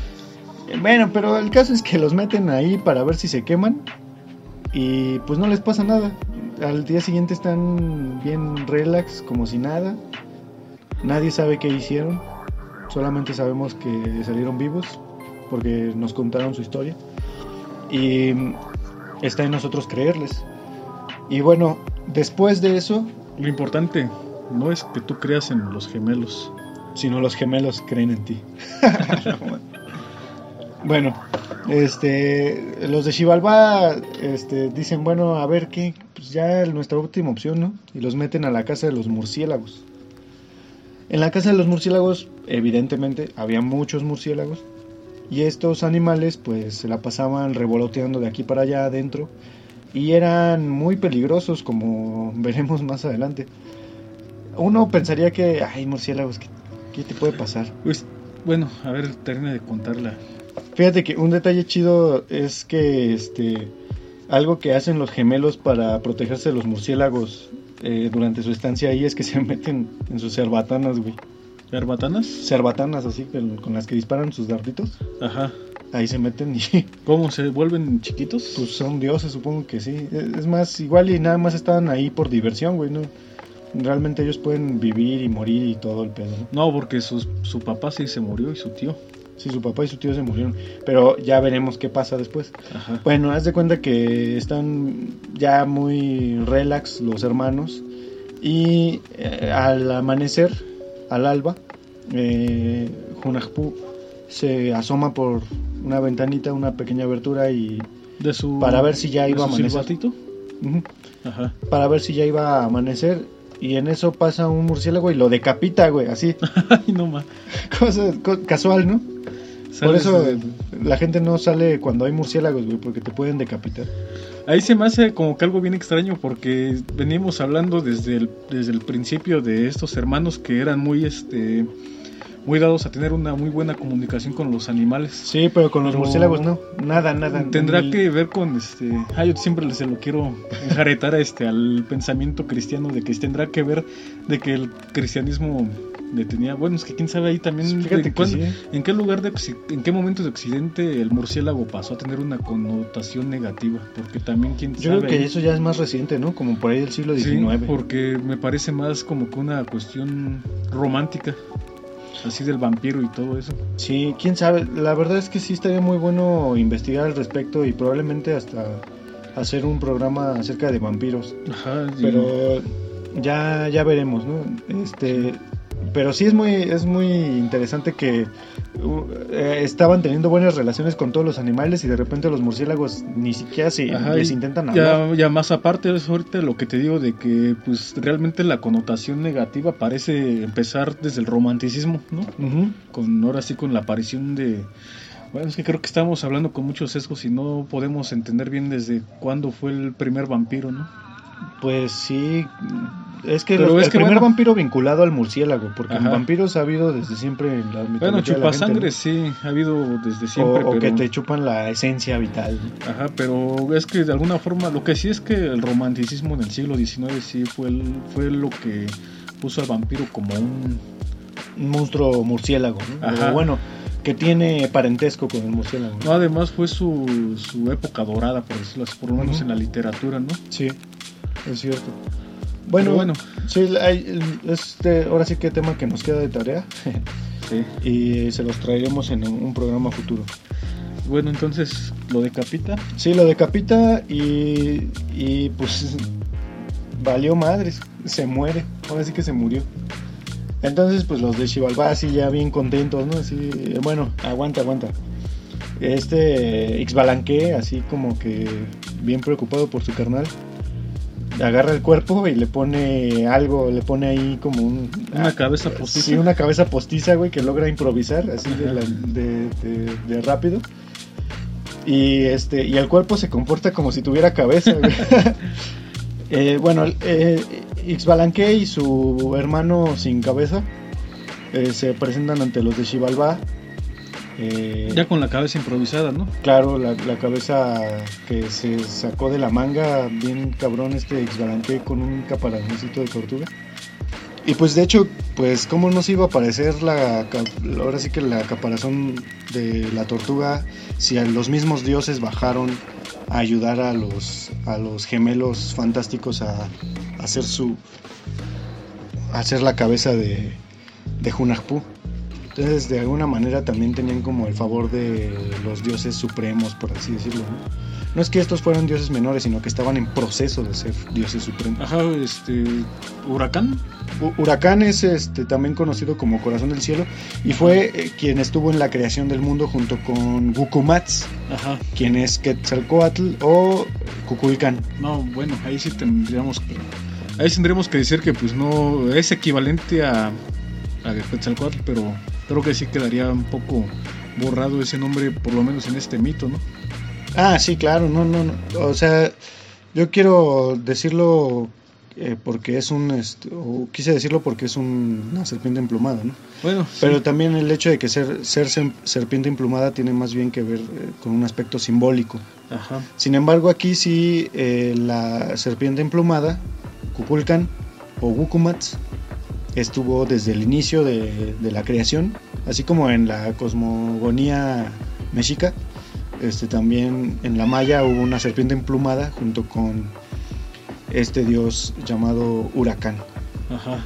Eh, Bueno, pero el caso es que los meten ahí para ver si se queman y pues no les pasa nada. Al día siguiente están bien relax, como si nada. Nadie sabe qué hicieron. Solamente sabemos que salieron vivos porque nos contaron su historia. Y mm, está en nosotros creerles. Y bueno, después de eso, Lo importante no es que tú creas en los gemelos. sino los gemelos creen en ti. bueno, este, los de Xibalbá este, dicen, bueno, a ver qué, pues ya nuestra última opción, ¿no? Y los meten a la casa de los murciélagos. En la casa de los murciélagos, evidentemente, había muchos murciélagos. Y estos animales, pues, se la pasaban revoloteando de aquí para allá adentro. Y eran muy peligrosos, como veremos más adelante. Uno pensaría que, ay, murciélagos, ¿qué, qué te puede pasar? Pues, bueno, a ver, termina de contarla. Fíjate que un detalle chido es que este algo que hacen los gemelos para protegerse de los murciélagos eh, durante su estancia ahí es que se meten en sus cerbatanas, güey. ¿Herbatanas? Cerbatanas así con, con las que disparan sus darditos. Ajá. Ahí se meten y ¿Cómo se vuelven chiquitos? pues son dioses, supongo que sí. Es más, igual y nada más estaban ahí por diversión, güey, ¿no? Realmente ellos pueden vivir y morir y todo el pedo, ¿no? No, porque sus- su papá sí se murió y su tío. Sí, su papá y su tío se murieron. Pero ya veremos qué pasa después. Ajá. Bueno, haz de cuenta que están ya muy relax los hermanos y eh, al amanecer, al alba, eh, Hunahpu se asoma por una ventanita, una pequeña abertura y De su. para ver si ya iba a amanecer. Ajá. para ver si ya iba a amanecer y en eso pasa un murciélago y lo decapita, güey, así, Ay, no más. cosa co- casual, ¿no? Por eso la gente no sale cuando hay murciélagos, güey, porque te pueden decapitar. Ahí se me hace como que algo bien extraño porque venimos hablando desde el, desde el principio de estos hermanos que eran muy este muy dados a tener una muy buena comunicación con los animales. Sí, pero con los Pero- murciélagos no. Nada, nada. Tendrá que ver con este. Ah, yo siempre se lo quiero enjaretar a este al pensamiento cristiano de que tendrá que ver de que el cristianismo le tenía. Bueno, es que quién sabe ahí también. Fíjate de que cuándo- sí. ¿En qué lugar de en qué momento de Occidente el murciélago pasó a tener una connotación negativa? Porque también quién Yo sabe. creo que eso ya es más reciente, ¿no? Como por ahí del siglo Sí, XIX. porque me parece más como que una cuestión romántica. Así del vampiro y todo eso. Sí, quién sabe. La verdad es que sí estaría muy bueno investigar al respecto y probablemente hasta hacer un programa acerca de vampiros. Ajá. y- Pero ya, ya veremos, ¿no? Este, pero sí es muy, es muy interesante que uh, eh, estaban teniendo buenas relaciones con todos los animales y de repente los murciélagos ni siquiera se, Ajá, les intentan hablar. Ya, ya más aparte eso ahorita lo que te digo de que pues realmente la connotación negativa parece empezar desde el romanticismo, ¿no? Con ahora sí con la aparición de bueno, es que creo que estamos hablando con muchos sesgos y no podemos entender bien desde cuándo fue el primer vampiro, ¿no? Pues sí, es que, Pero los- es el que, primer bueno. vampiro vinculado al murciélago, porque Ajá. vampiros ha habido desde siempre en la mitología Bueno, chupasangre ¿no? sí, ha habido desde siempre, o, o que pero- te chupan la esencia vital. Ajá, pero es que de alguna forma lo que sí es que el romanticismo en el siglo XIX sí fue, el- fue lo que puso al vampiro como un un monstruo murciélago, ¿no? Ajá. O bueno, que tiene parentesco con el murciélago. No, además fue su, su época dorada, por decirlo así, por lo menos en la literatura, ¿no? Sí, es cierto. Bueno, Pero bueno. sí, hay, este, ahora sí que tema que nos queda de tarea Sí. y se los traeremos en un programa futuro. Bueno, entonces lo decapita. Sí, lo decapita y, y pues valió madres, se muere, ahora sí que se murió. Entonces pues los de Xibalbá así ya bien contentos, ¿no? Así, bueno, aguanta, aguanta. Este Ixbalanque así como que bien preocupado por su carnal, agarra el cuerpo y le pone algo, le pone ahí como un... Una ah, cabeza postiza. Sí, una cabeza postiza, güey, que logra improvisar así de, Ajá. la- de- de- de rápido. Y este y el cuerpo se comporta como si tuviera cabeza. güey. Eh, bueno, eh, Ixbalanque y su hermano sin cabeza eh, se presentan ante los de Xibalbá. Eh, Ya con la cabeza improvisada, ¿no? Claro, la, la cabeza que se sacó de la manga, bien cabrón este Ixbalanque con un caparazoncito de tortuga. Y pues de hecho, pues cómo nos iba a aparecer la, ahora sí que la caparazón de la tortuga si a los mismos dioses bajaron a ayudar a los, a los gemelos fantásticos a, a hacer su, a hacer la cabeza de, de Hunahpu. Entonces, de alguna manera también tenían como el favor de los dioses supremos, por así decirlo. ¿no? No es que estos fueran dioses menores, sino que estaban en proceso de ser dioses supremos. Ajá, este. Huracán. U- Huracán es este, también conocido como Corazón del Cielo y fue eh, quien estuvo en la creación del mundo junto con Gukumats, Ajá. quien es Quetzalcoatl o Cuculcán. No, bueno, ahí sí tendríamos que. Ahí tendríamos que decir que, pues, no. Es equivalente a. A Quetzalcóatl, pero creo que sí quedaría un poco borrado ese nombre, por lo menos en este mito, ¿no? Ah, sí, claro, no, no, no. O sea, yo quiero decirlo eh, porque es un, este, o quise decirlo porque es un- una serpiente emplumada, ¿no? Bueno, sí. Pero también el hecho de que ser, ser serpiente emplumada tiene más bien que ver eh, con un aspecto simbólico. Ajá. Sin embargo, aquí sí eh, la serpiente emplumada, Kukulkan o Wukumats, estuvo desde el inicio de, de la creación, así como en la cosmogonía mexica. Este, también en la maya hubo una serpiente emplumada junto con este dios llamado Huracán. Ajá.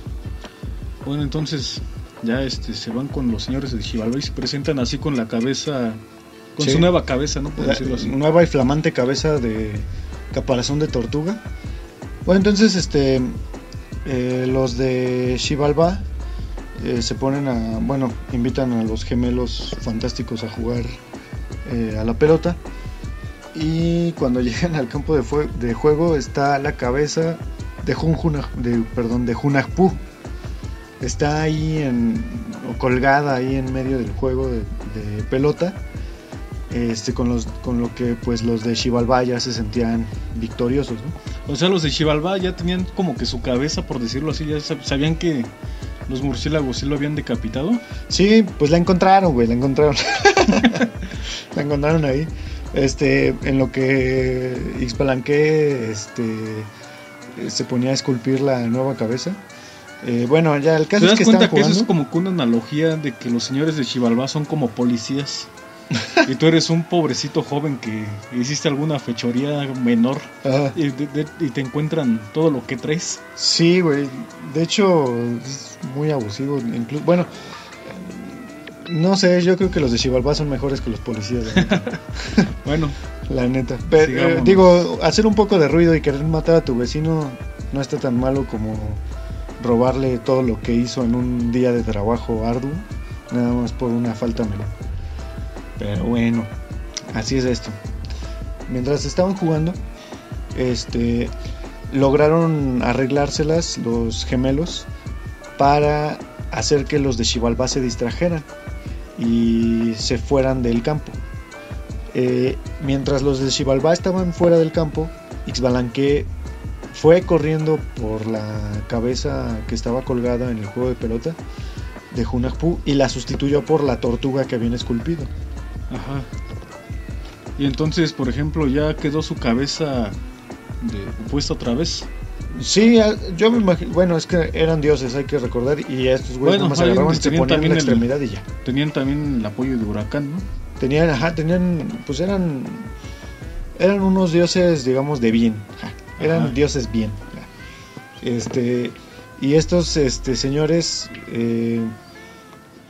Bueno, entonces ya este se van con los señores de Xibalbá y se presentan así con la cabeza, con Sí. su nueva cabeza, ¿no? Por La decirlo así. nueva y flamante cabeza de caparazón de tortuga. Bueno, entonces este eh, los de Xibalbá eh, se ponen a, bueno, invitan a los gemelos fantásticos a jugar eh, a la pelota y cuando llegan al campo de, juego está la cabeza de Junjuna. Está ahí en, colgada ahí en medio del juego de, pelota este con lo que pues los de Xibalbá ya se sentían victoriosos. O sea, los de Xibalbá ya tenían como que su cabeza, por decirlo así, ya sab- sabían que los murciélagos sí lo habían decapitado. sí pues la encontraron güey la encontraron la encontraron ahí este en lo que Ixpalanque este se ponía a esculpir la nueva cabeza Eh, bueno ya el ¿Te caso es das que cuenta que eso es como que una analogía de que los señores de Xibalbá son como policías? Y tú eres un pobrecito joven que hiciste alguna fechoría menor Ajá. y, de- de- y te encuentran todo lo que traes. Sí, güey. De hecho, es muy abusivo. Incluso, bueno, no sé, yo creo que los de Xibalbá son mejores que los policías. Bueno, la neta. Pero, eh, digo, hacer un poco de ruido y querer matar a tu vecino no está tan malo como robarle todo lo que hizo en un día de trabajo arduo, nada más por una falta menor. Pero bueno, así es esto. Mientras estaban jugando, este lograron arreglárselas los gemelos para hacer que los de Xibalbá se distrajeran y se fueran del campo. Eh, mientras los de Xibalbá estaban fuera del campo, Ixbalanque fue corriendo por la cabeza que estaba colgada en el juego de pelota de Hunahpu y la sustituyó por la tortuga que habían esculpido. Ajá. Y entonces, por ejemplo, ya quedó su cabeza de, puesta otra vez. Sí, yo me imagino, bueno, es que eran dioses, hay que recordar, y a estos güeyes Bueno, nomás agarraban, se tenían ponían la el- extremidad y ya. Tenían también el apoyo de Huracán, ¿no? Tenían, ajá, tenían, pues eran, eran unos dioses, digamos, de bien, eran Ajá. dioses bien. Este, y estos, este, señores, eh,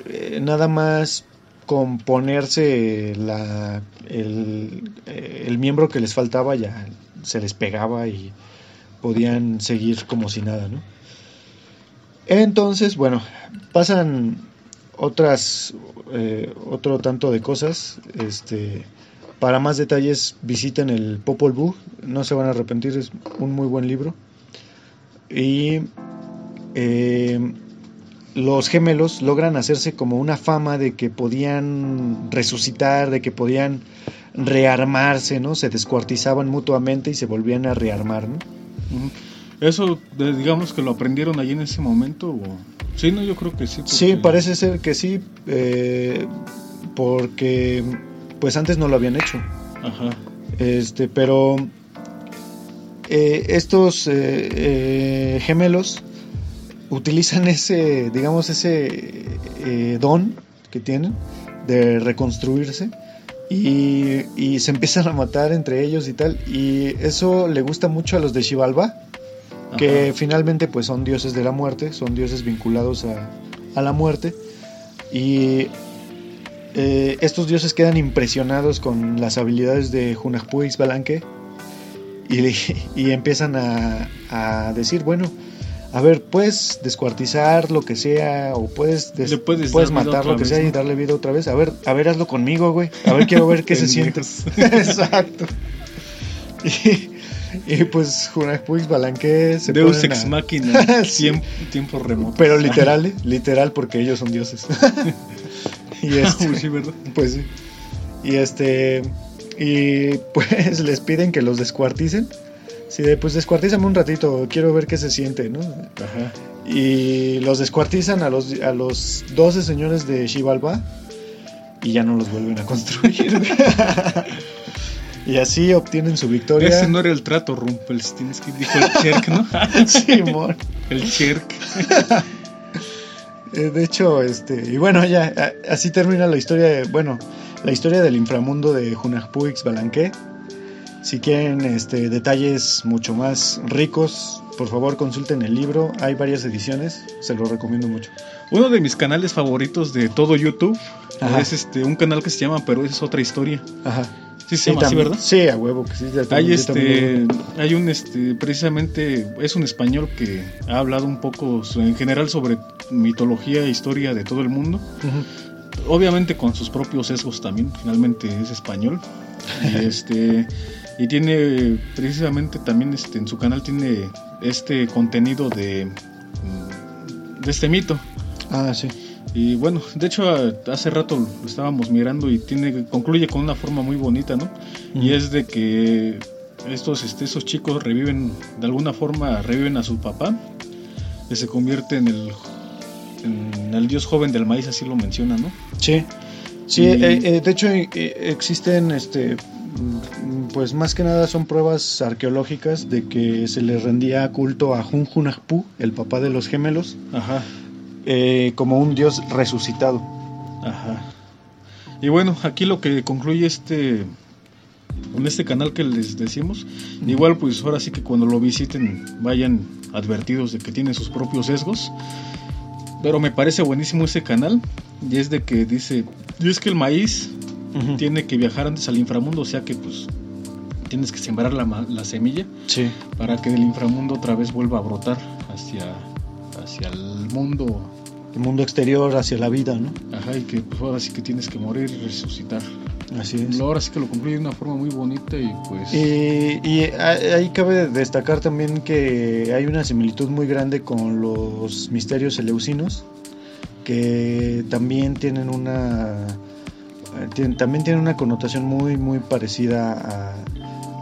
eh, nada más con ponerse la, el, el miembro que les faltaba ya se les pegaba y podían seguir como si nada, ¿no? Entonces, bueno, pasan otras, eh, otro tanto de cosas. Este, para más detalles, visiten el Popol Vuh. No se van a arrepentir, es un muy buen libro. Y eh, los gemelos logran hacerse como una fama de que podían resucitar, de que podían rearmarse, ¿no? Se descuartizaban mutuamente y se volvían a rearmar, ¿no? Eso, digamos que lo aprendieron allí en ese momento. O... Sí, no, yo creo que sí. Sí, parece ser que sí, eh, porque pues antes no lo habían hecho. Ajá. Este, pero eh, estos eh, eh, gemelos utilizan ese, digamos, ese eh, don que tienen de reconstruirse y, y se empiezan a matar entre ellos y tal. Y eso le gusta mucho a los de Xibalba, que Ajá. finalmente pues son dioses de la muerte, son dioses vinculados a, a la muerte. Y eh, estos dioses quedan impresionados con las habilidades de Hunahpu y Xbalanque y, y empiezan a, a decir, bueno, a ver, puedes descuartizar lo que sea o puedes, des- puedes matar lo que vez, sea y darle vida otra vez. A ver, a ver, hazlo conmigo, güey. A ver, quiero ver qué se siente. Exacto. Y, y pues Hunahpu y Xbalanque se Deus ex a- machina. Sí. tiempo, tiempo remoto. Pero literal, ¿eh? literal porque ellos son dioses. y este, Uy, sí, ¿verdad? pues sí. Y este y pues les piden que los descuarticen. Sí, de, pues descuartízame un ratito, quiero ver qué se siente, ¿no? Ajá. Y los descuartizan a los a los 12 señores de Xibalba y ya no los vuelven a construir. y así obtienen su victoria. Ese no era el trato, Rumpelstiltskin, dijo el Cherk, ¿no? Simón. el Cherk. Eh, de hecho, este, y bueno, ya, así termina la historia, de- bueno, la historia del inframundo de Hunahpu y Xbalanque. Si quieren este, detalles mucho más ricos, por favor consulten el libro. Hay varias ediciones, se lo recomiendo mucho. Uno de mis canales favoritos de todo YouTube Ajá. es este un canal que se llama Pero es otra historia. Ajá. Sí se llama así, también- ¿verdad? Sí, a huevo, que sí. Hay este, hay un este, precisamente es un español que ha hablado un poco en general sobre mitología e historia de todo el mundo. Obviamente con sus propios sesgos también, finalmente es español. Y este y tiene precisamente también este en su canal tiene este contenido de mm, de este mito. Ah, sí. Y bueno, de hecho hace rato lo estábamos mirando y tiene concluye con una forma muy bonita, ¿no? Y es de que estos este, esos chicos reviven de alguna forma reviven a su papá, que se convierte en el en el dios joven del maíz, así lo menciona, ¿no? Sí, sí, Y- eh, eh, de hecho eh, existen, este, pues más que nada son pruebas arqueológicas de que se le rendía culto a Hun Hunahpu, el papá de los gemelos, Ajá. eh, como un dios resucitado. Ajá. Y bueno, aquí lo que concluye este con este canal que les decimos, igual pues ahora sí que cuando lo visiten vayan advertidos de que tiene sus propios sesgos. Pero me parece buenísimo ese canal y es de que dice, y es que el maíz tiene que viajar antes al inframundo, o sea que pues tienes que sembrar la, la semilla Sí, para que del inframundo otra vez vuelva a brotar hacia hacia el mundo el mundo exterior hacia la vida, ¿no? Ajá, y que pues, ahora sí que tienes que morir y resucitar. Así es. Lo- Ahora sí que lo concluye de una forma muy bonita y pues... Y, y ahí cabe destacar también que hay una similitud muy grande con los misterios eleusinos, que también tienen una también tienen una connotación muy muy parecida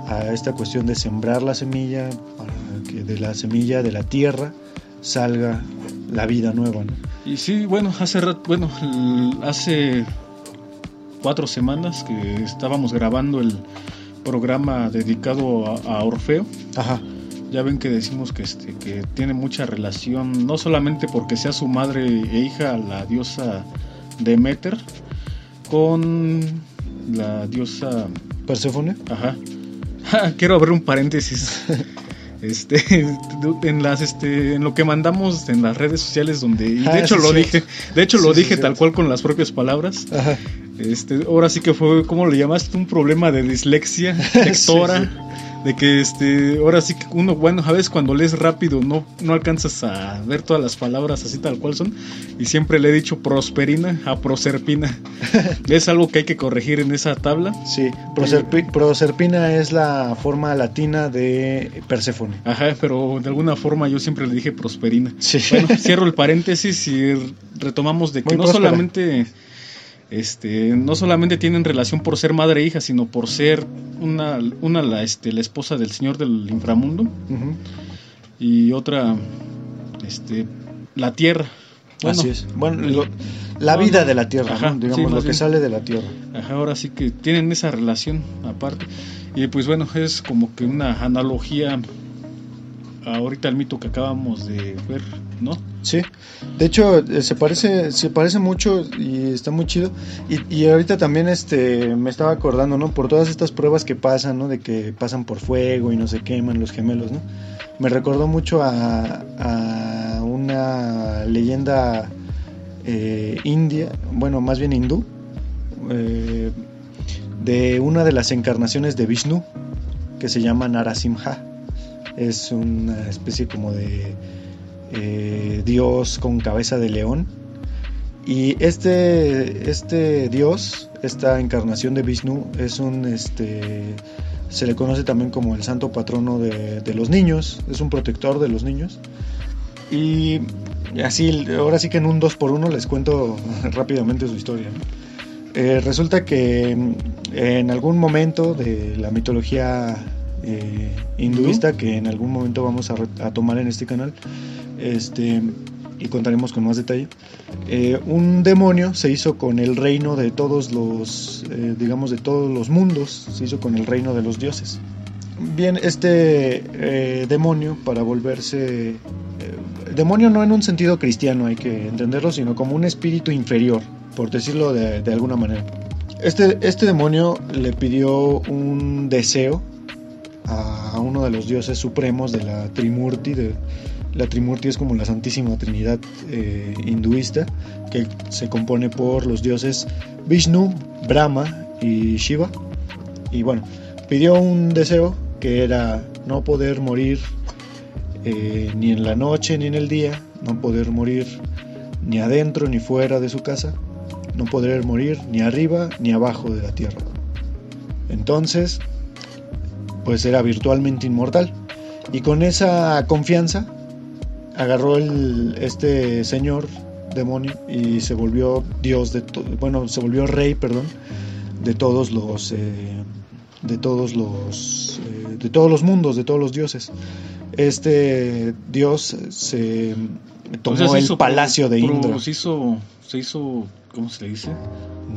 a, a esta cuestión de sembrar la semilla para que de la semilla de la tierra salga la vida nueva, ¿no? Y sí, bueno, hace rato, bueno, hace cuatro semanas que estábamos grabando el programa dedicado a, a Orfeo. Ajá. ya ven que decimos que, este, que tiene mucha relación, no solamente porque sea su madre e hija, la diosa Demeter, con la diosa Perséfone. Ajá. Quiero abrir un paréntesis. Este, en las, este, en lo que mandamos en las redes sociales donde, y de Ah, hecho lo dije, de hecho lo Sí, dije tal cual con las propias palabras. Ajá. Este, ahora sí que fue, ¿cómo le llamaste? Un problema de dislexia lectora. Sí, De que este, ahora sí que uno, bueno, a veces cuando lees rápido no, no alcanzas a ver todas las palabras así tal cual son. Y siempre le he dicho prosperina a proserpina. es algo que hay que corregir en esa tabla. Sí, Proserpi- Proserpina es la forma latina de Perséfone. Ajá, pero de alguna forma yo siempre le dije prosperina. Sí. Bueno, cierro el paréntesis y retomamos de que Muy no próspera. solamente este no solamente tienen relación por ser madre e hija, sino por ser una, una la, este, la esposa del señor del inframundo y otra este la tierra. Bueno, Así es. Bueno, lo- la vida de la tierra, Ajá, ¿no? digamos, sí, lo que bien. sale de la tierra. Ajá, ahora sí que tienen esa relación aparte. Y pues bueno, es como que una analogía ahorita el mito que acabamos de ver, ¿no? Sí, de hecho eh, se parece, se parece mucho y está muy chido. Y, y ahorita también este me estaba acordando, ¿no? Por todas estas pruebas que pasan, ¿no? De que pasan por fuego y no se queman los gemelos, ¿no? Me recordó mucho a, a una leyenda eh, india, bueno, más bien hindú, eh, de una de las encarnaciones de Vishnu, que se llama Narasimha. Es una especie como de eh, dios con cabeza de león. Y este, este dios, esta encarnación de Vishnu, es un este se le conoce también como el santo patrono de, de los niños, es un protector de los niños. Y así, ahora sí que en un 2 por 1 les cuento rápidamente su historia. Eh, resulta que mm, en algún momento de la mitología eh, hinduista, que en algún momento vamos a tomar en este canal, este, y contaremos con más detalle, eh, un demonio se hizo con el reino de todos los, eh, digamos, de todos los mundos, se hizo con el reino de los dioses. Bien, este eh, demonio, para volverse... demonio no en un sentido cristiano, hay que entenderlo, sino como un espíritu inferior, por decirlo de, de alguna manera. Este, este demonio le pidió un deseo a uno de los dioses supremos de la Trimurti. De, la Trimurti es como la Santísima Trinidad eh, hinduista, que se compone por los dioses Vishnu, Brahma y Shiva. Y bueno, pidió un deseo que era no poder morir eh, ni en la noche ni en el día, no poder morir ni adentro ni fuera de su casa, no poder morir ni arriba ni abajo de la tierra. Entonces, pues era virtualmente inmortal. Y con esa confianza agarró el, este señor demonio y se volvió dios de bueno se volvió rey perdón de todos los eh, de todos los eh, de todos los mundos de todos los dioses este dios se tomó O sea, se el hizo palacio de Indra Se hizo, se hizo, ¿cómo se le dice?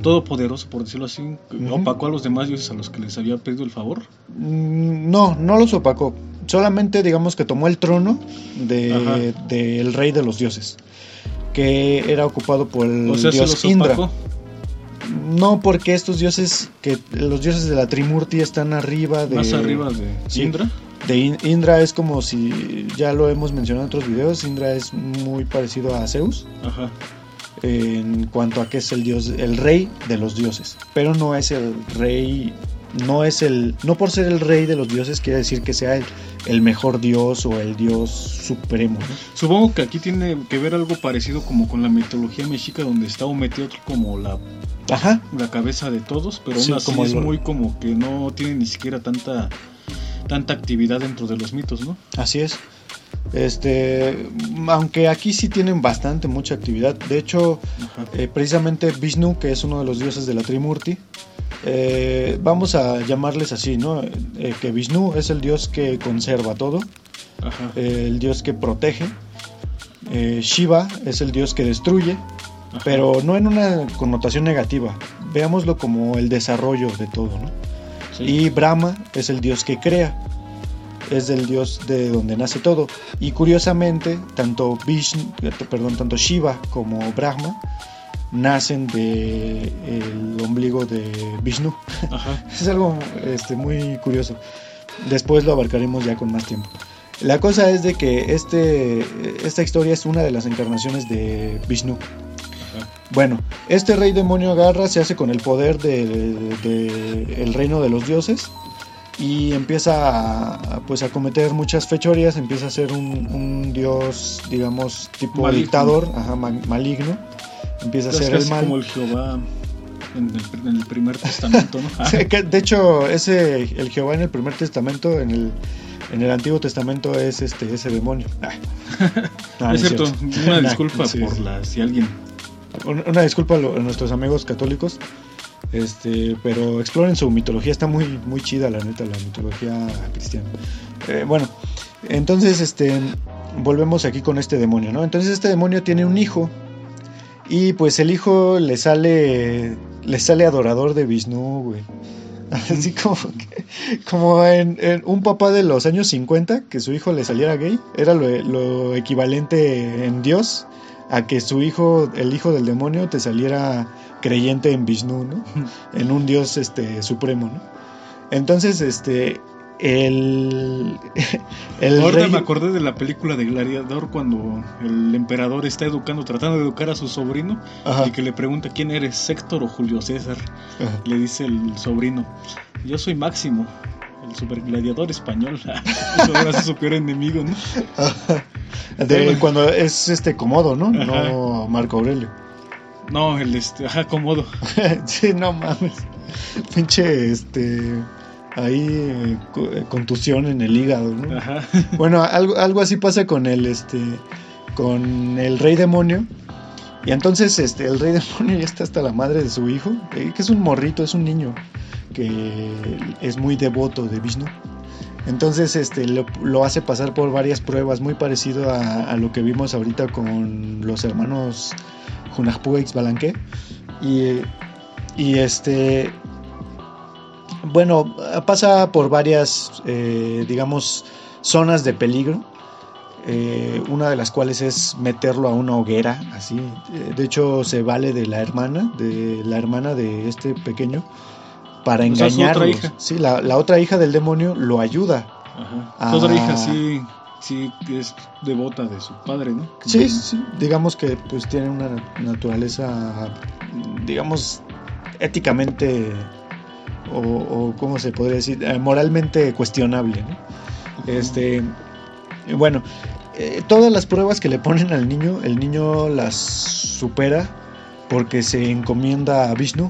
Todopoderoso, por decirlo así. Opacó a los demás dioses a los que les había pedido el favor. Mm, No, no los opacó. Solamente digamos que tomó el trono de- Ajá. del rey de los dioses, que era ocupado por el o sea, dios Indra. No, porque estos dioses, que los dioses de la Trimurti están arriba de... Más arriba de sí. Indra. de In- Indra es como si, ya lo hemos mencionado en otros videos, Indra es muy parecido a Zeus Ajá. en cuanto a que es el dios, el rey de los dioses, pero no es el rey, no es el, no por ser el rey de los dioses quiere decir que sea el, el mejor dios o el dios supremo. ¿no? Supongo que aquí tiene que ver algo parecido como con la mitología mexica donde está Ometeotl como la, Ajá, la cabeza de todos, pero Sí, como es lo- muy como que no tiene ni siquiera tanta tanta actividad dentro de los mitos, ¿no? así es. Este, aunque aquí sí tienen bastante mucha actividad. De hecho, eh, precisamente Vishnu, que es uno de los dioses de la Trimurti, eh, vamos a llamarles así, ¿no? Eh, que Vishnu es el dios que conserva todo, Ajá. eh, el dios que protege. Shiva es el dios que destruye, Ajá. pero no en una connotación negativa. Veámoslo como el desarrollo de todo, ¿no? Sí. Y Brahma es el dios que crea. es del dios de donde nace todo. Y curiosamente, tanto, Vishnu, perdón, tanto Shiva como Brahma nacen de el ombligo de Vishnu. es algo este, muy curioso. Después lo abarcaremos ya con más tiempo. La cosa es de que este, esta historia es una de las encarnaciones de Vishnu. Bueno, este rey demonio agarra, se hace con el poder del de, reino de los dioses y empieza a, pues a cometer muchas fechorías, empieza a ser un, dios, digamos, tipo dictador, maligno, empieza a ser el mal. como el Jehová en el, primer testamento, ¿no? de hecho, ese, el Jehová en el primer testamento, en el, en el Antiguo Testamento es este ese demonio. Ah. es cierto, una disculpa por la si alguien una disculpa a, nuestros amigos católicos, este, pero exploren su mitología, está muy, muy chida la neta, la mitología cristiana. Eh, bueno, entonces este, volvemos aquí con este demonio, ¿no? Entonces este demonio tiene un hijo y pues el hijo le sale, le sale adorador de Vishnu, güey. Así como, como en, un papá de los años 50, que su hijo le saliera gay, era lo, lo equivalente en Dios a que su hijo, el hijo del demonio, te saliera creyente en Vishnu, ¿no? En un dios este supremo, ¿no? Entonces, este el, el Ahorita me acordé de la película de Gladiador cuando el emperador está educando, tratando de educar a su sobrino y que le pregunta quién eres, Héctor o Julio César. Le dice el sobrino, yo soy Máximo, el super gladiador español. Eso era su peor enemigo, ¿no? cuando es este Comodo, ¿no? No Marco Aurelio. No, el este, ajá, Comodo. sí, no mames. Pinche este ahí eh, eh, contusión en el hígado, ¿no? Ajá. Bueno, algo, algo así pasa con el este con el rey demonio. Y entonces este el rey demonio ya está hasta la madre de su hijo, eh, que es un morrito, es un niño que es muy devoto de Vishnu. Entonces este, lo, hace pasar por varias pruebas, muy parecido a, lo que vimos ahorita con los hermanos Junajpu y Balanque. Y, y este, bueno, pasa por varias, eh, digamos, zonas de peligro. Eh, una de las cuales es meterlo a una hoguera, así. De hecho, se vale de la hermana, de la hermana de este pequeño, para engañarlos. Sí, la, la, otra hija del demonio lo ayuda. Ajá. otra hija sí, sí es devota de su padre, ¿no? Sí, sí, digamos que pues tiene una naturaleza, digamos, éticamente o, o ¿cómo se podría decir? Eh, moralmente cuestionable, ¿no? Este, bueno, eh, todas las pruebas que le ponen al niño, el niño las supera porque se encomienda a Vishnu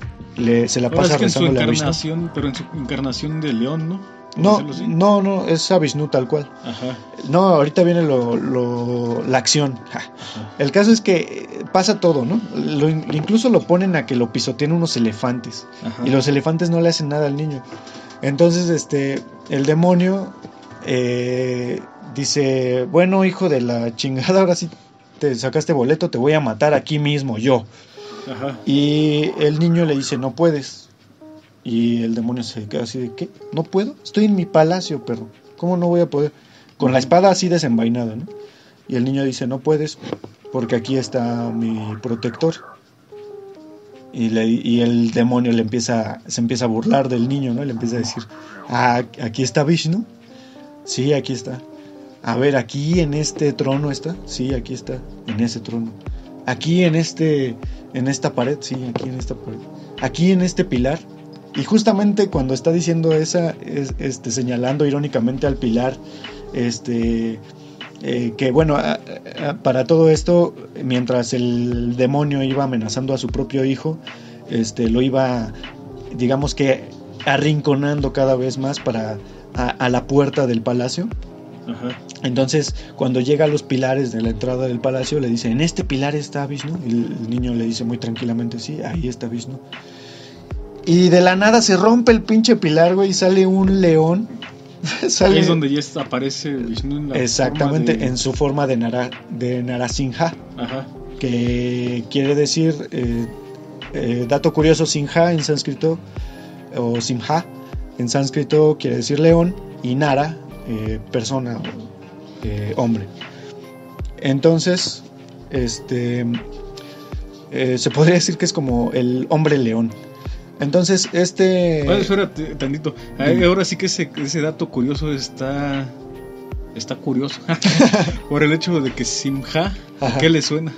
se la pasa es en su encarnación, pero en su encarnación de león, ¿no? No, no, no, es a tal cual. Ajá. No, ahorita viene lo, la acción. El caso es que pasa todo, ¿no? incluso lo ponen a que lo pisoteen unos elefantes. Y los elefantes no le hacen nada al niño. Entonces, este, el demonio eh, dice, bueno, hijo de la chingada, ahora sí te sacaste boleto, te voy a matar aquí mismo, yo. Y el niño le dice, no puedes. Y el demonio se queda así de, ¿qué? ¿No puedo? Estoy en mi palacio, perro. ¿Cómo no voy a poder? Con la espada así desenvainada, ¿no? Y el niño dice, no puedes, porque aquí está mi protector. Y, le, y el demonio le empieza, se empieza a burlar del niño, ¿no? Le empieza a decir, ah, aquí está Vishnu. Sí, aquí está. A ver, aquí en este trono está. Sí, aquí está, en ese trono. Aquí en este en esta pared, sí, aquí en esta pared. Aquí en este pilar. Y justamente cuando está diciendo esa, este, señalando irónicamente al pilar, este, eh, que bueno, para todo esto, mientras el demonio iba amenazando a su propio hijo, este, lo iba, digamos que, arrinconando cada vez más para a la puerta del palacio entonces, cuando llega a los pilares de la entrada del palacio, le dice, en este pilar está Vishnu. Y el niño le dice muy tranquilamente, sí, ahí está Vishnu. Y de la nada se rompe el pinche pilar, güey, y sale un león. sale... Ahí es donde ya aparece Vishnu. Exactamente, en su forma de, Nara, de Narasimha. Ajá. Que quiere decir, eh, eh, dato curioso, Sinha en sánscrito, o Simha, en sánscrito quiere decir león, y Nara eh, persona, hombre. Entonces, este, se podría decir que es como el hombre león. Entonces, este... Bueno, espérate tantito. Ay, Ahora sí que ese, ese dato curioso está... Está curioso. Por el hecho de que Simha, ¿a qué le suena?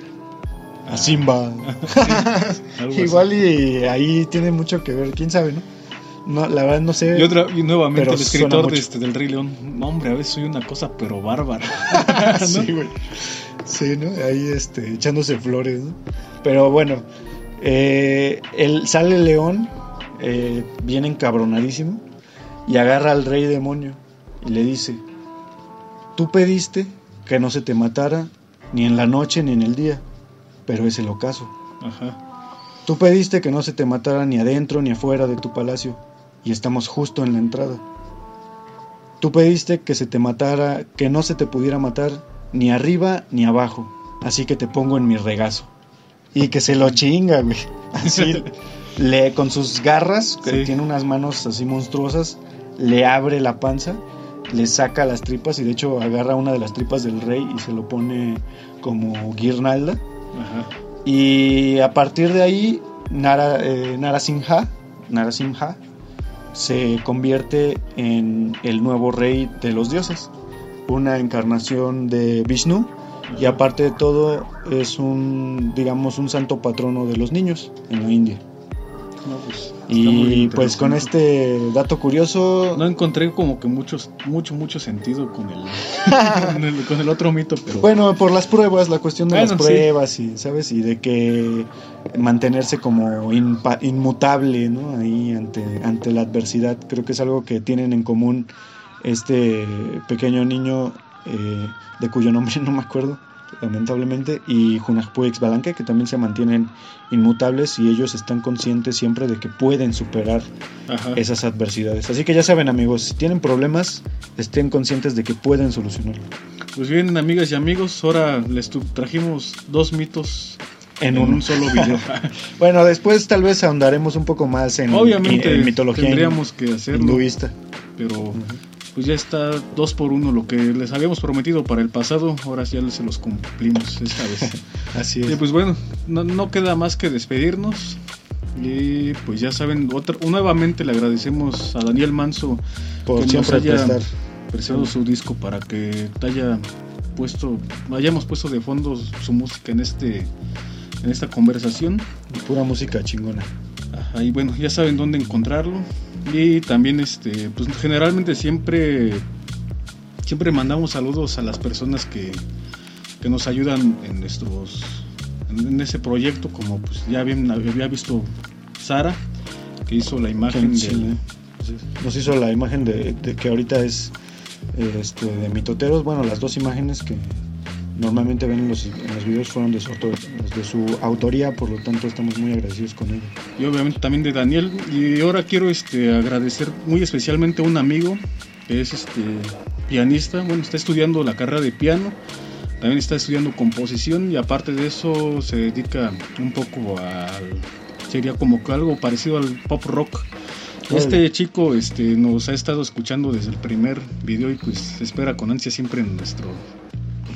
A Simba. Así. Igual y ahí tiene mucho que ver, quién sabe, ¿no? No, la verdad no sé. Y, otra, y nuevamente el escritor de este, del Rey León. No, hombre, a veces soy una cosa, pero bárbara. ¿No? sí, güey. Sí, ¿no? Ahí este, echándose flores, ¿no? Pero bueno, eh, el, sale el león, eh, viene encabronadísimo, y agarra al rey demonio y le dice, tú pediste que no se te matara ni en la noche ni en el día, pero es el ocaso. Ajá. Tú pediste que no se te matara ni adentro ni afuera de tu palacio, y estamos justo en la entrada. Tú pediste que se te matara, que no se te pudiera matar ni arriba ni abajo, así que te pongo en mi regazo. Y que se lo chinga, güey. Así, le, con sus garras, que Sí. tiene unas manos así monstruosas, le abre la panza, le saca las tripas y de hecho agarra una de las tripas del rey y se lo pone como guirnalda. Ajá. Y a partir de ahí, Nara, eh, Narasimha, Narasimha se convierte en el nuevo rey de los dioses, una encarnación de Vishnu y aparte de todo es un, digamos, un santo patrono de los niños en la India. No, pues, Y pues con este dato curioso, No encontré como que muchos, mucho, mucho sentido con el, con el, con el otro mito, pero Bueno, por las pruebas, la cuestión de Bueno, las sí. pruebas y, ¿sabes? Y de que mantenerse como inpa- inmutable, ¿no? Ahí ante, ante la adversidad. Creo que es algo que tienen en común este pequeño niño eh, de cuyo nombre no me acuerdo, lamentablemente, y Junajpuex Balanque, que también se mantienen inmutables y ellos están conscientes siempre de que pueden superar Ajá. esas adversidades. Así que ya saben, amigos, si tienen problemas, estén conscientes de que pueden solucionarlo. Pues bien, amigas y amigos, ahora les trajimos dos mitos En un solo video. Bueno, después tal vez ahondaremos un poco más en, Obviamente en- en mitología tendríamos que hacerlo, hinduista. pero pues ya está dos por uno lo que les habíamos prometido para el pasado, ahora ya se los cumplimos esta vez. Así Y es. pues bueno, no, no queda más que despedirnos. Y pues ya saben, otra, nuevamente le agradecemos a Daniel Manso por que nos siempre haya prestar. prestado su disco para que haya puesto, hayamos puesto de fondo su música en este en esta conversación. Pura música chingona. Y bueno, ya saben dónde encontrarlo. Y también este, pues generalmente siempre siempre mandamos saludos a las personas que, que nos ayudan en nuestros en, ese proyecto, como pues ya bien había visto Sara, que hizo la imagen Sí, del, Nos hizo la imagen de, de que ahorita es eh, este, de mitoteros. Bueno, las dos imágenes que normalmente ven en los, en los videos fueron de su, autor- de su autoría, por lo tanto estamos muy agradecidos con ella. y obviamente también de Daniel. Y ahora quiero este, agradecer muy especialmente a un amigo que es este pianista, bueno, está estudiando la carrera de piano, también está estudiando composición y aparte de eso se dedica un poco al sería como algo parecido al pop rock. Este chico este, nos ha estado escuchando desde el primer video y pues espera con ansia siempre en nuestro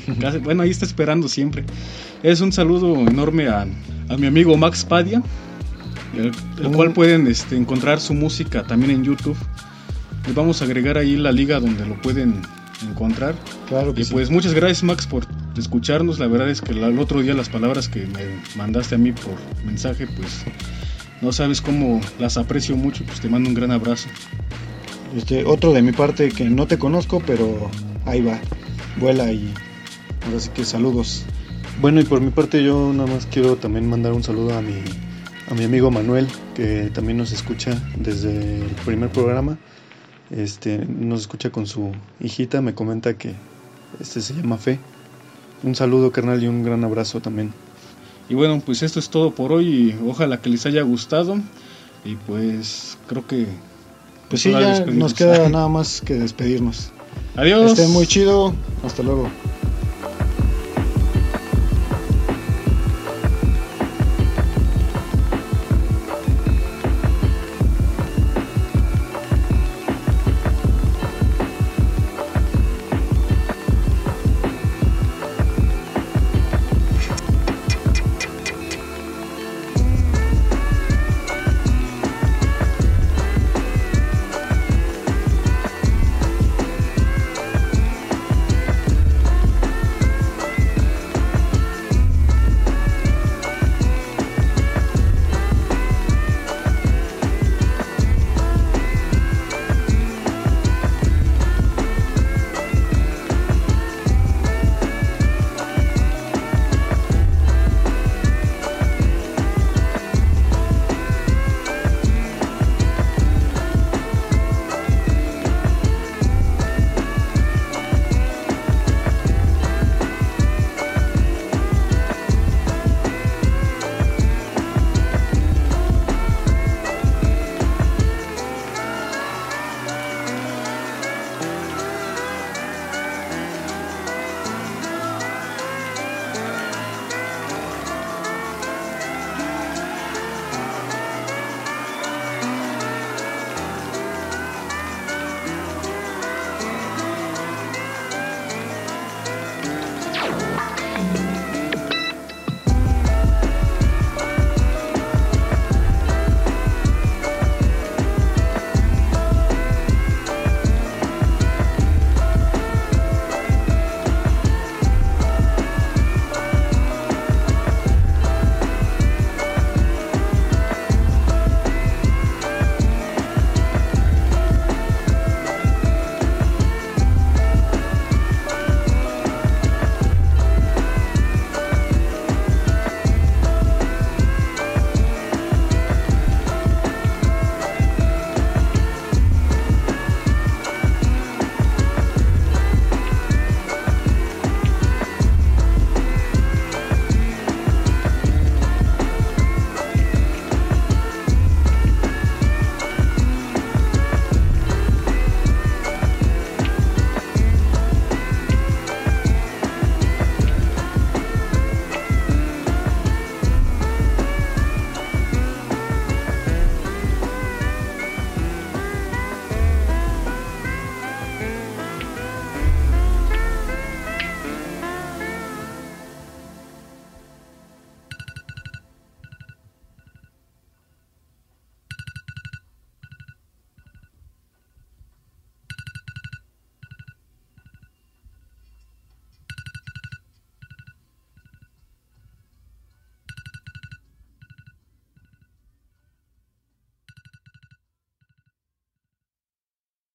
Casi- Bueno, ahí está esperando siempre. Es un saludo enorme a, a mi amigo Max Padia, el, cual pueden este, encontrar su música también en YouTube. Les vamos a agregar ahí la liga donde lo pueden encontrar. Claro que Y sí. pues muchas gracias Max por escucharnos. La verdad es que el otro día las palabras que me mandaste a mí por mensaje, pues no sabes cómo las aprecio mucho. Pues te mando un gran abrazo. Este, otro de mi parte que no te conozco, pero ahí va. Vuela y ahora sí que saludos. Bueno, y por mi parte yo nada más quiero también mandar un saludo a mi, a mi amigo Manuel, que también nos escucha desde el primer programa. Este, nos escucha con su hijita, me comenta que este se llama Fe. Un saludo, carnal, y un gran abrazo también. Y bueno, pues esto es todo por hoy. y Ojalá que les haya gustado. Y pues creo que Pues sí, ya nos queda nada más que despedirnos. Adiós. Estén muy chido. Hasta luego.